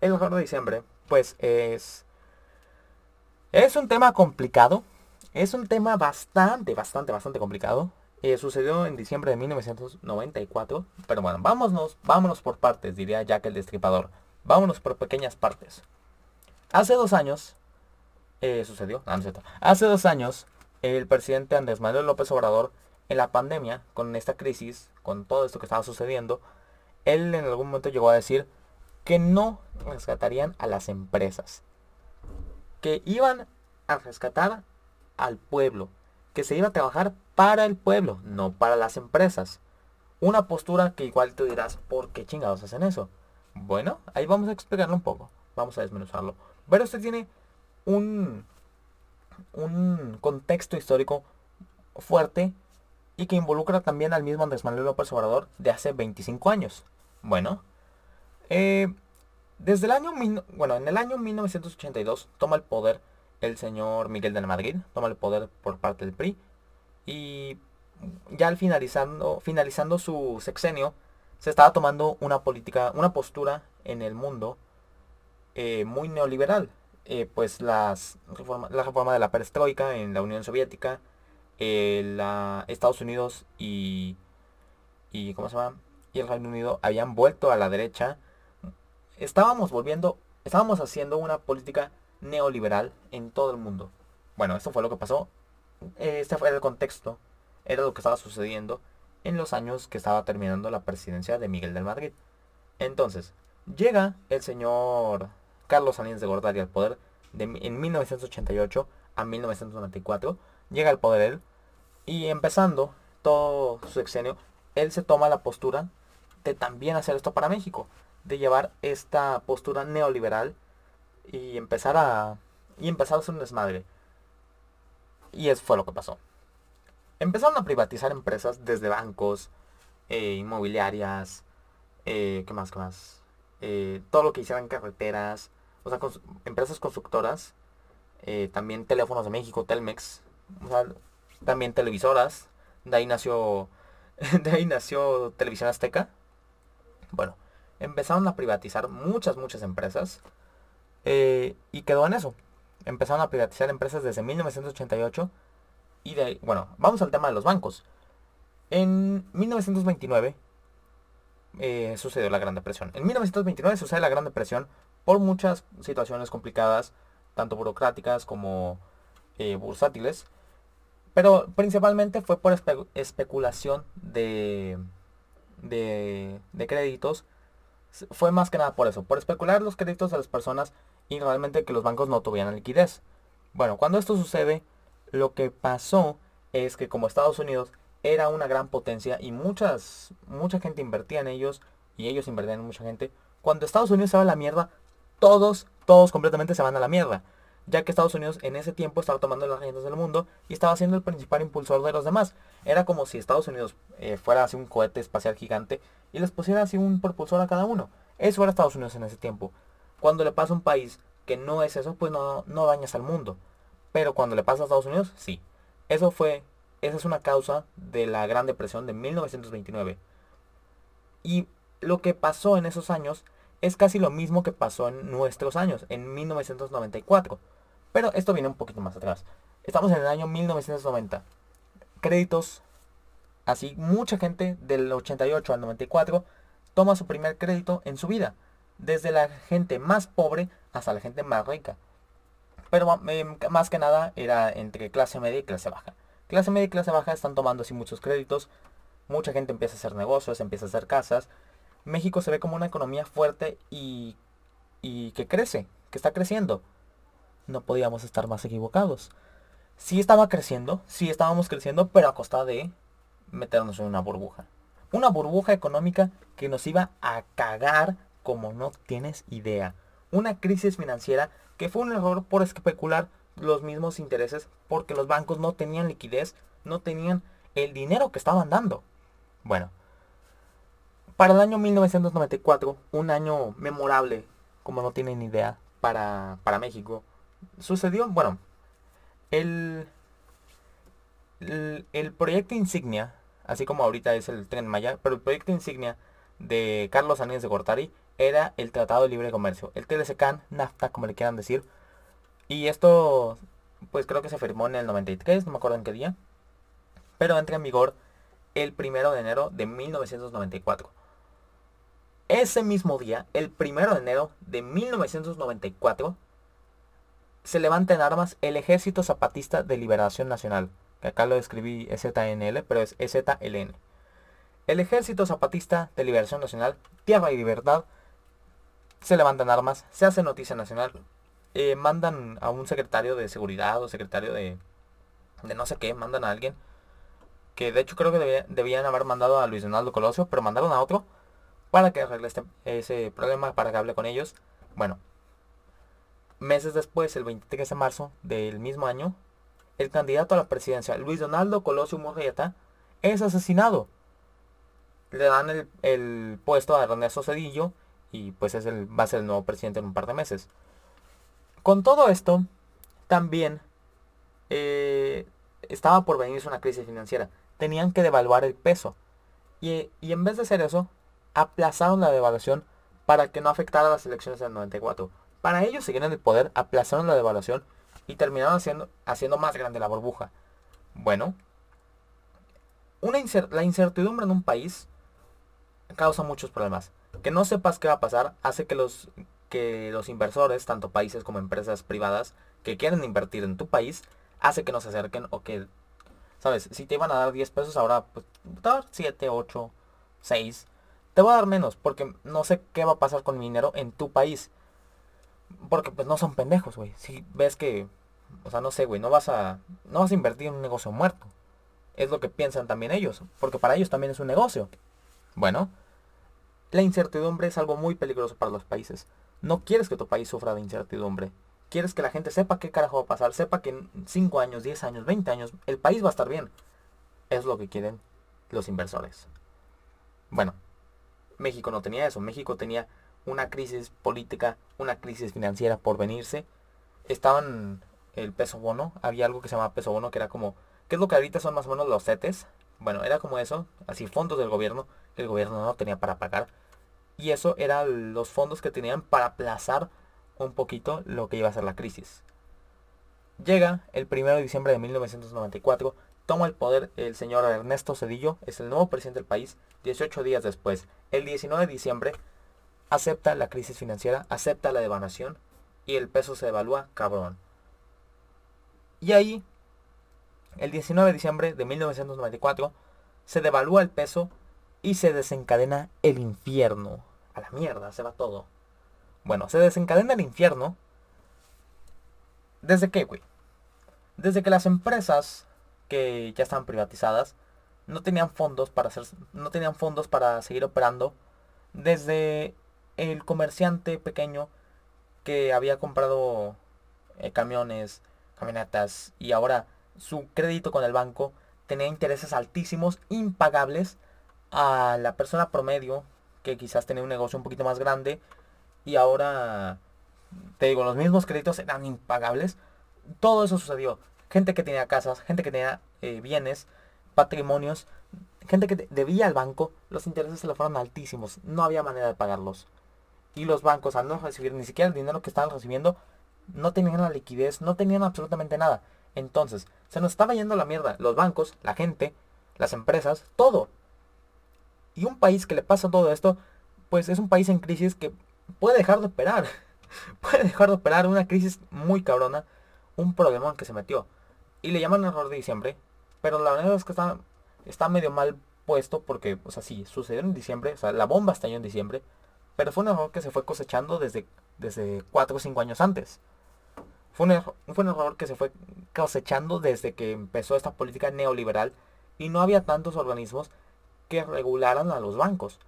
El error de diciembre, pues es... Es un tema complicado. Es un tema bastante, bastante, bastante complicado. Eh, sucedió en diciembre de 1994. Pero bueno, vámonos, vámonos por partes, diría Jack el Destripador. Vámonos por pequeñas partes. Hace dos años, eh, sucedió, no, no Hace dos años, el presidente Andrés Manuel López Obrador, en la pandemia, con esta crisis, con todo esto que estaba sucediendo, él en algún momento llegó a decir que no rescatarían a las empresas. Que iban a rescatar al pueblo. Que se iba a trabajar para el pueblo, no para las empresas. Una postura que igual te dirás, ¿por qué chingados hacen eso? Bueno, ahí vamos a explicarlo un poco. Vamos a desmenuzarlo. Pero usted tiene un, un contexto histórico fuerte y que involucra también al mismo Andrés Manuel López Obrador de hace 25 años. Bueno, eh, desde el año, bueno, en el año 1982 toma el poder el señor Miguel de la Madrid, toma el poder por parte del PRI y ya al finalizando, finalizando su sexenio, se estaba tomando una política, una postura en el mundo eh, muy neoliberal. Eh, pues las la reforma de la perestroika en la Unión Soviética, la Estados Unidos y, y ¿cómo se llama? y el Reino Unido habían vuelto a la derecha, estábamos volviendo, estábamos haciendo una política neoliberal en todo el mundo. Bueno, eso fue lo que pasó. Este fue el contexto. Era lo que estaba sucediendo en los años que estaba terminando la presidencia de Miguel del Madrid. Entonces, llega el señor Carlos Salinas de Gortari al poder de, en 1988 a 1994. Llega al poder él y empezando todo su sexenio, él se toma la postura también hacer esto para México, de llevar esta postura neoliberal y empezar a y empezar a hacer un desmadre. Y eso fue lo que pasó. Empezaron a privatizar empresas desde bancos, eh, inmobiliarias, eh, ¿qué más? ¿Qué más? Eh, todo lo que hicieran carreteras, o sea, empresas constructoras, también teléfonos de México, Telmex, también televisoras, de ahí nació, de ahí nació Televisión Azteca, bueno, empezaron a privatizar muchas, muchas empresas eh, y quedó en eso. Empezaron a privatizar empresas desde 1988 y de bueno, vamos al tema de los bancos. En 1929 eh, sucedió la Gran Depresión. En 1929 sucede la Gran Depresión por muchas situaciones complicadas, tanto burocráticas como eh, bursátiles. Pero principalmente fue por especulación de, de, créditos fue más que nada por eso, por especular los créditos de las personas y realmente que los bancos no tuvieran liquidez. Bueno, cuando esto sucede, lo que pasó es que como Estados Unidos era una gran potencia y muchas, mucha gente invertía en ellos y ellos invertían en mucha gente, cuando Estados Unidos se va a la mierda, todos, todos completamente se van a la mierda ya que Estados Unidos en ese tiempo estaba tomando las riendas del mundo y estaba siendo el principal impulsor de los demás. Era como si Estados Unidos eh, fuera así un cohete espacial gigante y les pusiera así un propulsor a cada uno. Eso era Estados Unidos en ese tiempo. Cuando le pasa a un país que no es eso, pues no, no dañas al mundo. Pero cuando le pasa a Estados Unidos, sí. Eso fue, esa es una causa de la Gran Depresión de 1929. Y lo que pasó en esos años es casi lo mismo que pasó en nuestros años, en 1994. Pero esto viene un poquito más atrás. Estamos en el año 1990. Créditos. Así, mucha gente del 88 al 94 toma su primer crédito en su vida. Desde la gente más pobre hasta la gente más rica. Pero em, más que nada era entre clase media y clase baja. Clase media y clase baja están tomando así muchos créditos. Mucha gente empieza a hacer negocios, empieza a hacer casas. México se ve como una economía fuerte y, y que crece, que está creciendo no podíamos estar más equivocados. Sí estaba creciendo, sí estábamos creciendo, pero a costa de meternos en una burbuja. Una burbuja económica que nos iba a cagar como no tienes idea. Una crisis financiera que fue un error por especular los mismos intereses porque los bancos no tenían liquidez, no tenían el dinero que estaban dando. Bueno, para el año 1994, un año memorable, como no tienen idea, para, para México, sucedió, bueno, el, el, proyecto insignia, así como ahorita es el Tren Maya, pero el proyecto insignia de Carlos Aníbal de Gortari era el Tratado de Libre Comercio, el TLCCAN, NAFTA, como le quieran decir. Y esto, pues creo que se firmó en el 93, no me acuerdo en qué día. Pero entra en vigor el primero de enero de 1994. Ese mismo día, el primero de enero de 1994, se levanta en armas el Ejército Zapatista de Liberación Nacional. Que acá lo escribí ZNL, pero es EZLN. El Ejército Zapatista de Liberación Nacional, Tierra y Libertad, se levantan armas, se hace noticia nacional, eh, mandan a un secretario de seguridad o secretario de, de no sé qué, mandan a alguien, que de hecho creo que debían haber mandado a Luis Donaldo Colosio, pero mandaron a otro para que arregle este, ese problema, para que hable con ellos. Bueno, meses después, el 23 de marzo del mismo año, el candidato a la presidencia, Luis Donaldo Colosio Murrieta, es asesinado. Le dan el, el puesto a Ernesto Cedillo y pues es el, va a ser el nuevo presidente en un par de meses. Con todo esto, también eh, estaba por venirse una crisis financiera. Tenían que devaluar el peso. Y, y, en vez de hacer eso, aplazaron la devaluación para que no afectara las elecciones del 94. Para ellos seguir en el poder, aplazaron la devaluación y terminaron haciendo, haciendo más grande la burbuja. Bueno, una la incertidumbre en un país causa muchos problemas. Que no sepas qué va a pasar hace que los, que los inversores, tanto países como empresas privadas, que quieren invertir en tu país, hace que no se acerquen o que, ¿sabes? Si te iban a dar 10 pesos, ahora pues, te va a dar 7, 8, 6. Te voy a dar menos porque no sé qué va a pasar con mi dinero en tu país. Porque pues no son pendejos, güey. Si ves que, o sea, no sé, güey, no vas a, no vas a invertir en un negocio muerto. Es lo que piensan también ellos, porque para ellos también es un negocio. Bueno, la incertidumbre es algo muy peligroso para los países. No quieres que tu país sufra de incertidumbre. Quieres que la gente sepa qué carajo va a pasar, sepa que en 5 años, 10 años, 20 años el país va a estar bien. Es lo que quieren los inversores. Bueno, México no tenía eso. México tenía una crisis política, una crisis financiera por venirse. Estaban el peso bono, había algo que se llamaba peso bono, que era como, ¿qué es lo que ahorita son más o menos los CETES? Bueno, era como eso, así fondos del gobierno, el gobierno no tenía para pagar. Y eso eran los fondos que tenían para aplazar un poquito lo que iba a ser la crisis. Llega el 1 de diciembre de 1994, toma el poder el señor Ernesto Cedillo, es el nuevo presidente del país, 18 días después, el 19 de diciembre, acepta la crisis financiera, acepta la devaluación y el peso se devalúa cabrón. Y ahí, el 19 de diciembre de 1994, se devalúa el peso y se desencadena el infierno. A la mierda, se va todo. Bueno, se desencadena el infierno. ¿Desde qué, güey? Desde que las empresas que ya están privatizadas no tenían fondos para hacer, no tenían fondos para seguir operando. Desde el comerciante pequeño que había comprado eh, camiones, camionetas y ahora su crédito con el banco tenía intereses altísimos, impagables a la persona promedio que quizás tenía un negocio un poquito más grande y ahora, te digo, los mismos créditos eran impagables. Todo eso sucedió. Gente que tenía casas, gente que tenía eh, bienes, patrimonios, gente que debía al banco, los intereses se le fueron altísimos. No había manera de pagarlos. Y los bancos, al no recibir ni siquiera el dinero que estaban recibiendo, no tenían la liquidez, no tenían absolutamente nada. Entonces, se nos estaba yendo la mierda. Los bancos, la gente, las empresas, todo. Y un país que le pasa todo esto, pues es un país en crisis que puede dejar de operar. puede dejar de operar una crisis muy cabrona. Un problemón que se metió. Y le llaman error de diciembre. Pero la verdad es que está, está medio mal puesto porque, o sea, sí, sucedió en diciembre. O sea, la bomba estalló en diciembre. Pero fue un error que se fue cosechando desde, desde 4 o 5 años antes. Fue un, error, fue un error que se fue cosechando desde que empezó esta política neoliberal y no había tantos organismos que regularan a los bancos.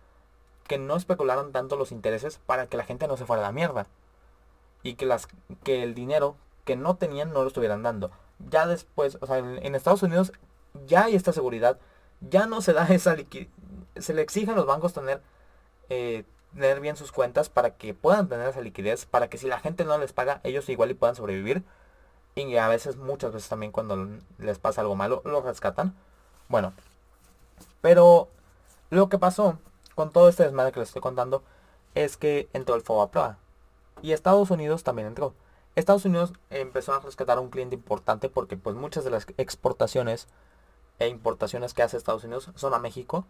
que no especularan tanto los intereses para que la gente no se fuera a la mierda. Y que, las, que el dinero que no tenían no lo estuvieran dando. Ya después, o sea, en, Estados Unidos ya hay esta seguridad. Ya no se da esa liquidez. Se le exige a los bancos tener, eh, tener bien sus cuentas para que puedan tener esa liquidez. Para que si la gente no les paga, ellos igual y puedan sobrevivir. Y a veces, muchas veces también cuando les pasa algo malo, lo rescatan. Bueno. Pero lo que pasó con todo este desmadre que les estoy contando es que entró el FOBA Y Estados Unidos también entró. Estados Unidos empezó a rescatar a un cliente importante porque pues muchas de las exportaciones e importaciones que hace Estados Unidos son a México.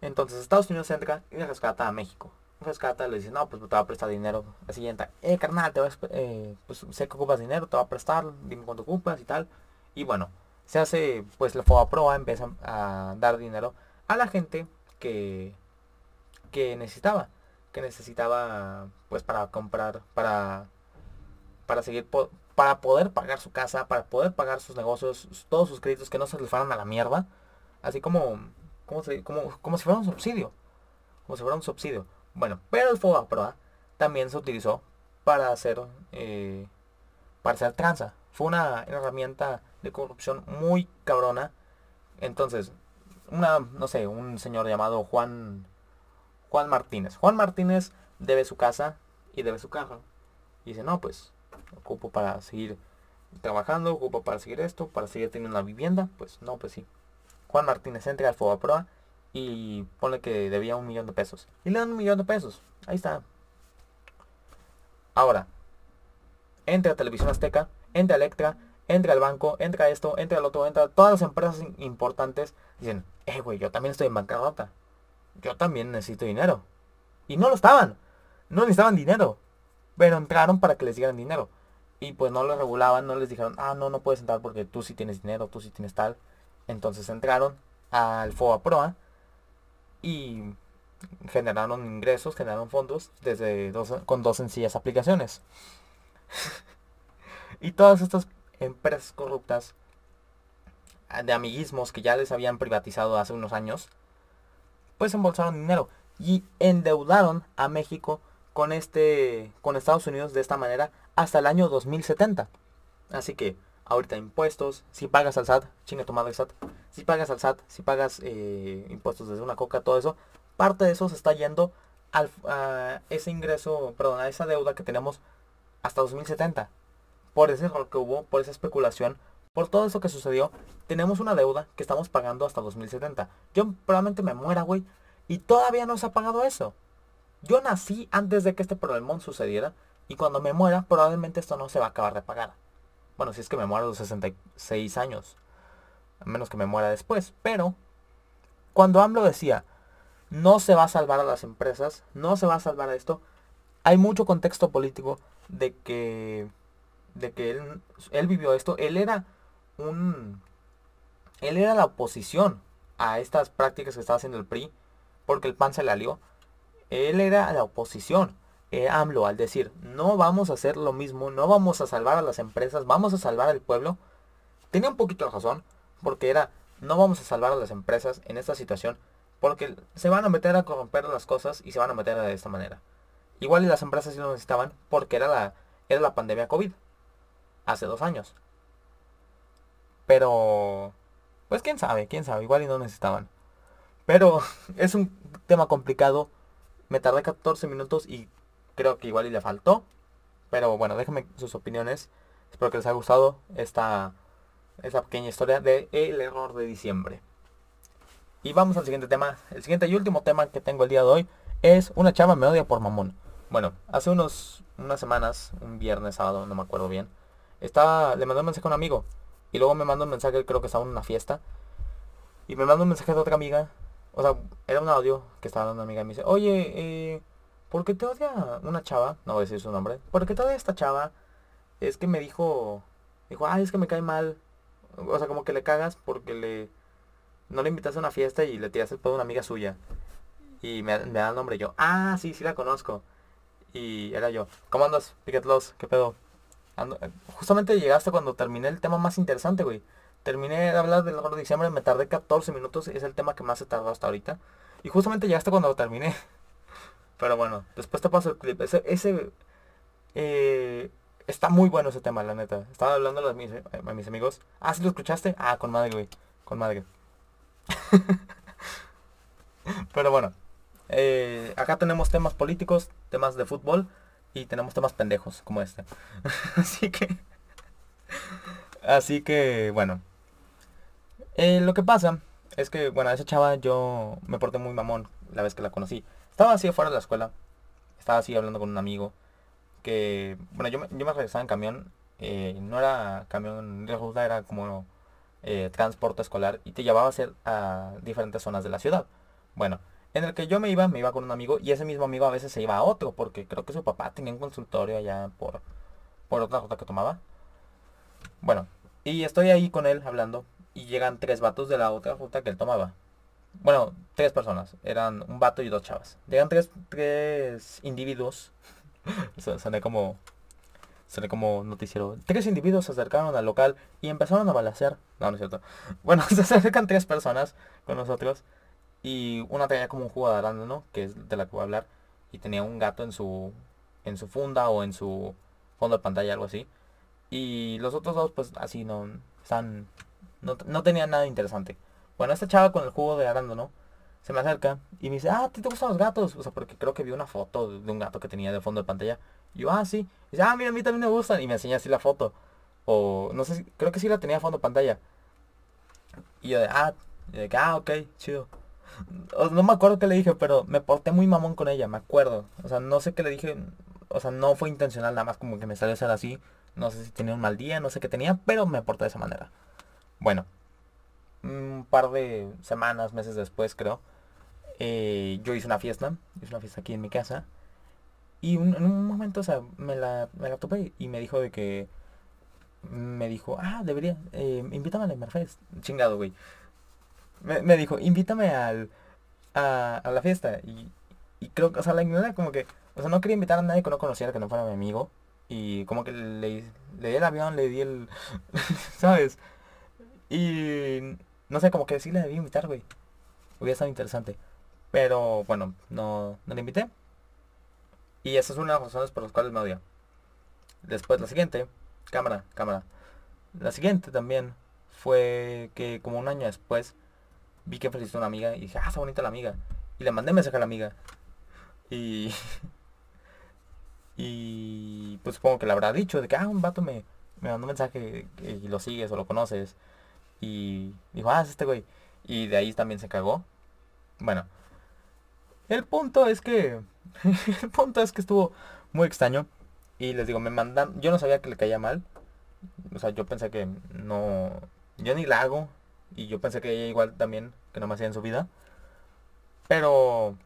Entonces Estados Unidos entra y rescata a México. Rescata, le dice, no, pues te va a prestar dinero. Así entra, eh, carnal, te eh, pues sé que ocupas dinero, te va a prestar, dime cuánto ocupas y tal. Y bueno, se hace, pues la Proa empieza a dar dinero a la gente que, que necesitaba, que necesitaba pues para comprar, para, para seguir, para poder pagar su casa, para poder pagar sus negocios, todos sus créditos, que no se fueran a la mierda, así como, como, como, como si fuera un subsidio, como si fuera un subsidio. Bueno, pero el FOBAPROA también se utilizó para hacer, eh, para hacer tranza. Fue una herramienta de corrupción muy cabrona. Entonces, una, no sé, un señor llamado Juan, Juan Martínez. Juan Martínez debe su casa y debe su carro. Y dice, no, pues, ocupo para seguir trabajando, ocupo para seguir esto, para seguir teniendo una vivienda. Pues no, pues sí. Juan Martínez entra al Fobaproa y pone que debía un millón de pesos. Y le dan un millón de pesos. Ahí está. Ahora, entra a Televisión Azteca, entra a Electra, entra al banco, entra esto, entra al otro, entra todas las empresas importantes. Dicen, eh, güey, yo también estoy en bancarrota. Yo también necesito dinero. Y no lo estaban. No necesitaban dinero. Pero entraron para que les dieran dinero. Y pues no lo regulaban, no les dijeron, ah, no, no puedes entrar porque tú sí tienes dinero, tú sí tienes tal. Entonces entraron al FOA Proa y generaron ingresos, generaron fondos desde dos, con dos sencillas aplicaciones. y todas estas empresas corruptas de amiguismos que ya les habían privatizado hace unos años, pues embolsaron dinero y endeudaron a México con este con Estados Unidos de esta manera hasta el año 2070. Así que ahorita impuestos, si pagas al SAT, chinga tomado el SAT, si pagas al SAT, si pagas eh, impuestos desde una coca, todo eso, parte de eso se está yendo al, a ese ingreso, perdón, a esa deuda que tenemos hasta 2070. Por ese error que hubo, por esa especulación, por todo eso que sucedió, tenemos una deuda que estamos pagando hasta 2070. Yo probablemente me muera, güey, y todavía no se ha pagado eso. Yo nací antes de que este problemón sucediera, y cuando me muera, probablemente esto no se va a acabar de pagar. Bueno, si es que me muero a los 66 años. A menos que me muera después. Pero, cuando AMLO decía, no se va a salvar a las empresas, no se va a salvar a esto, hay mucho contexto político de que, de que él, él vivió esto. Él era un... Él era la oposición a estas prácticas que estaba haciendo el PRI, porque el PAN se le alió. Él era la oposición. Eh, AMLO al decir, no vamos a hacer lo mismo, no vamos a salvar a las empresas, vamos a salvar al pueblo. Tenía un poquito de razón, porque era, no vamos a salvar a las empresas en esta situación, porque se van a meter a corromper las cosas y se van a meter de esta manera. Igual y las empresas sí lo necesitaban, porque era la, era la pandemia COVID, hace dos años. Pero, pues quién sabe, quién sabe, igual y no necesitaban. Pero es un tema complicado. Me tardé 14 minutos y creo que igual y le faltó. Pero bueno, déjenme sus opiniones. Espero que les haya gustado esta, esta pequeña historia de el error de diciembre. Y vamos al siguiente tema. El siguiente y último tema que tengo el día de hoy es una chava me odia por mamón. Bueno, hace unos unas semanas, un viernes, sábado, no me acuerdo bien, estaba, le mandé un mensaje a un amigo y luego me mandó un mensaje, creo que estaba en una fiesta. Y me mandó un mensaje de otra amiga. O sea, era un audio que estaba dando una amiga y me dice, oye, eh, ¿por qué te odia una chava? No voy a decir su nombre. ¿Por qué te odia esta chava? Es que me dijo, dijo, ay, es que me cae mal. O sea, como que le cagas porque le... No le invitas a una fiesta y le tiras el pedo a una amiga suya. Y me, da el nombre yo, ah, sí, sí la conozco. Y era yo, ¿cómo andas? Picket Loss, ¿qué pedo? Justamente llegaste cuando terminé el tema más interesante, güey. Terminé de hablar del de diciembre, me tardé 14 minutos, es el tema que más se tardó hasta ahorita. Y justamente llegaste cuando terminé. Pero bueno, después te paso el clip. Ese, ese eh, está muy bueno ese tema, la neta. Estaba hablando a mis, a amigos. Ah, ¿sí lo escuchaste? Ah, con madre, güey. Con madre. Pero bueno. Eh, acá tenemos temas políticos, temas de fútbol y tenemos temas pendejos como este. así que... Así que, bueno. Eh, lo que pasa es que, bueno, esa chava yo me porté muy mamón la vez que la conocí. Estaba así afuera de la escuela. Estaba así hablando con un amigo. Que, bueno, yo me, yo regresaba en camión. Eh, no era camión de ruta, era como eh, transporte escolar. Y te llevaba a, hacer a diferentes zonas de la ciudad. Bueno, en el que yo me iba, me iba con un amigo. Y ese mismo amigo a veces se iba a otro. Porque creo que su papá tenía un consultorio allá por, por otra ruta que tomaba. Bueno, y estoy ahí con él hablando. Y llegan tres vatos de la otra ruta que él tomaba. Bueno, tres personas. Eran un vato y dos chavas. Llegan tres, tres individuos. Soné como. Como noticiero. Tres individuos se acercaron al local y empezaron a balasear. No, no es cierto. Bueno, se acercan tres personas con nosotros. Y una tenía como un jugo de arándano, que es de la que voy a hablar. Y tenía un gato en su. en su funda o en su fondo de pantalla, algo así. Y los otros dos, pues así no. Están. No, no tenían nada interesante. Bueno, esta chava con el jugo de arándano se me acerca y me dice, ah, ¿te, te gustan los gatos? O sea, porque creo que vi una foto de un gato que tenía de fondo de pantalla. Y yo, ah, sí. Y dice, ah, mira, a mí también me gustan. Y me enseña así la foto. O, no sé, creo que sí la tenía de fondo de pantalla. Y yo de, ah, de ah, ok, chido. no me acuerdo qué le dije, pero me porté muy mamón con ella, me acuerdo. O sea, no sé qué le dije. O sea, no fue intencional, nada más como que me salió a ser así. No sé si tenía un mal día, no sé qué tenía, pero me porté de esa manera. Bueno, un par de semanas, meses después creo, eh, yo hice una fiesta, hice una fiesta aquí en mi casa. Y en un momento, o sea, me la, me la topé y me dijo de que... Me dijo, ah, debería, eh, invítame al Emerfest. Chingado, güey. Me, dijo, invítame al, a, la fiesta. Y, y creo que, o sea, la ignoré como que, o sea, no quería invitar a nadie que no conociera, que no fuera mi amigo. Y como que le, le di el avión, le di el... ¿Sabes? Y no sé, como que sí le debí invitar, güey. Hubiera estado interesante. Pero bueno, no, no le invité. Y esa es una de las razones por las cuales me odia. Después la siguiente, cámara, cámara. La siguiente también fue que como un año después vi que felicitó a una amiga y dije, ah, está bonita la amiga. Y le mandé mensaje a la amiga. Y... y pues supongo que le habrá dicho de que, ah, un vato me, me mandó un mensaje y lo sigues o lo conoces. Y dijo, ah, es este güey. Y de ahí también se cagó. Bueno. El punto es que... el punto es que estuvo muy extraño. Y les digo, me mandan... Yo no sabía que le caía mal. O sea, yo pensé que no... Yo ni la hago. Y yo pensé que ella igual también, que no me hacía en su vida. Pero...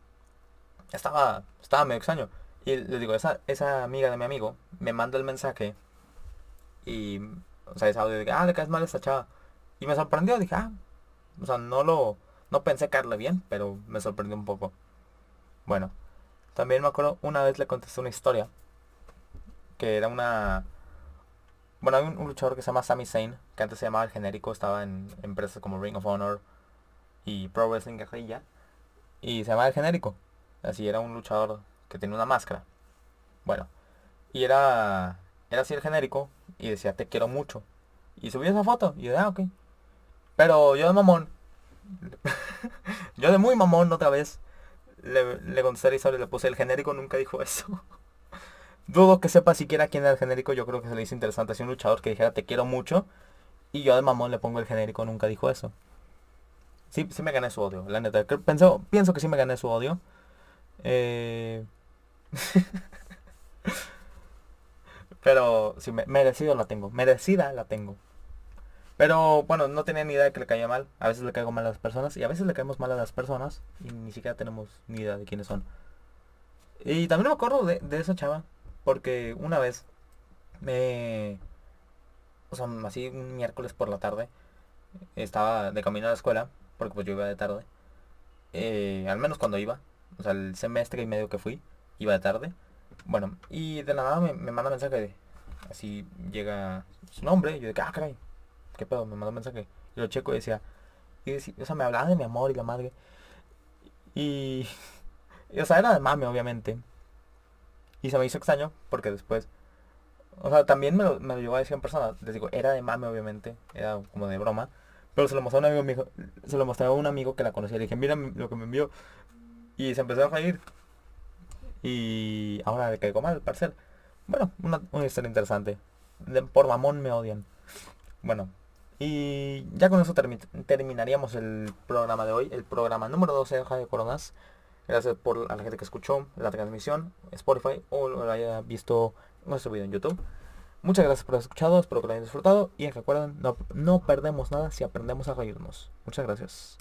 Estaba... Estaba medio extraño. Y les digo, esa, esa amiga de mi amigo me manda el mensaje. Y... O sea, ese audio de ah, le caes mal a esta chava. Y me sorprendió, dije, ah, o sea, no lo, no pensé caerle bien, pero me sorprendió un poco. Bueno, también me acuerdo, una vez le contesté una historia, que era una... Bueno, hay un, luchador que se llama Sami Zayn, que antes se llamaba el genérico, estaba en empresas como Ring of Honor y Pro Wrestling Guerrilla, y se llamaba el genérico. Así era un luchador que tenía una máscara. Bueno, y era, era así el genérico, y decía, te quiero mucho. Y subí esa foto, y yo, ah, ok. Pero yo de mamón. yo de muy mamón otra vez. Le, le contesté a le puse el genérico, nunca dijo eso. Dudo que sepa siquiera quién era el genérico, yo creo que se le hizo interesante. Así un luchador que dijera te quiero mucho. Y yo de mamón le pongo el genérico, nunca dijo eso. Sí, sí me gané su odio, la neta. Pienso, pienso que sí me gané su odio. Eh... Pero sí, merecido la tengo. Merecida la tengo. Pero bueno, no tenía ni idea de que le caía mal. A veces le caigo mal a las personas y a veces le caemos mal a las personas y ni siquiera tenemos ni idea de quiénes son. Y también me acuerdo de, esa chava porque una vez me... O sea, así un miércoles por la tarde estaba de camino a la escuela porque pues yo iba de tarde. Eh, al menos cuando iba. O sea, el semestre y medio que fui, iba de tarde. Bueno, y de nada me, me manda mensaje de... Así llega su nombre y yo de ah, caray ¿qué pedo? Me mandó un mensaje. Y lo checo y decía, y o sea, me hablaba de mi amor y la madre. Y, o sea, era de mame, obviamente. Y se me hizo extraño porque después, o sea, también me lo, me lo llegó a decir en persona. Les digo, era de mame, obviamente, era como de broma. Pero se lo mostré a un amigo, se lo mostré a un amigo que la conocía. Le dije, mira lo que me envió. Y se empezó a reír. Y ahora le caigo mal, al parecer. Bueno, una, una historia interesante. Por mamón me odian. Bueno, y ya con eso termi- terminaríamos el programa de hoy. El programa número 12 de Radio Coronas. Gracias por a la gente que escuchó la transmisión, Spotify o lo haya visto nuestro video en YouTube. Muchas gracias por haber escuchado, espero que lo hayan disfrutado y recuerden, no, no perdemos nada si aprendemos a reírnos. Muchas gracias.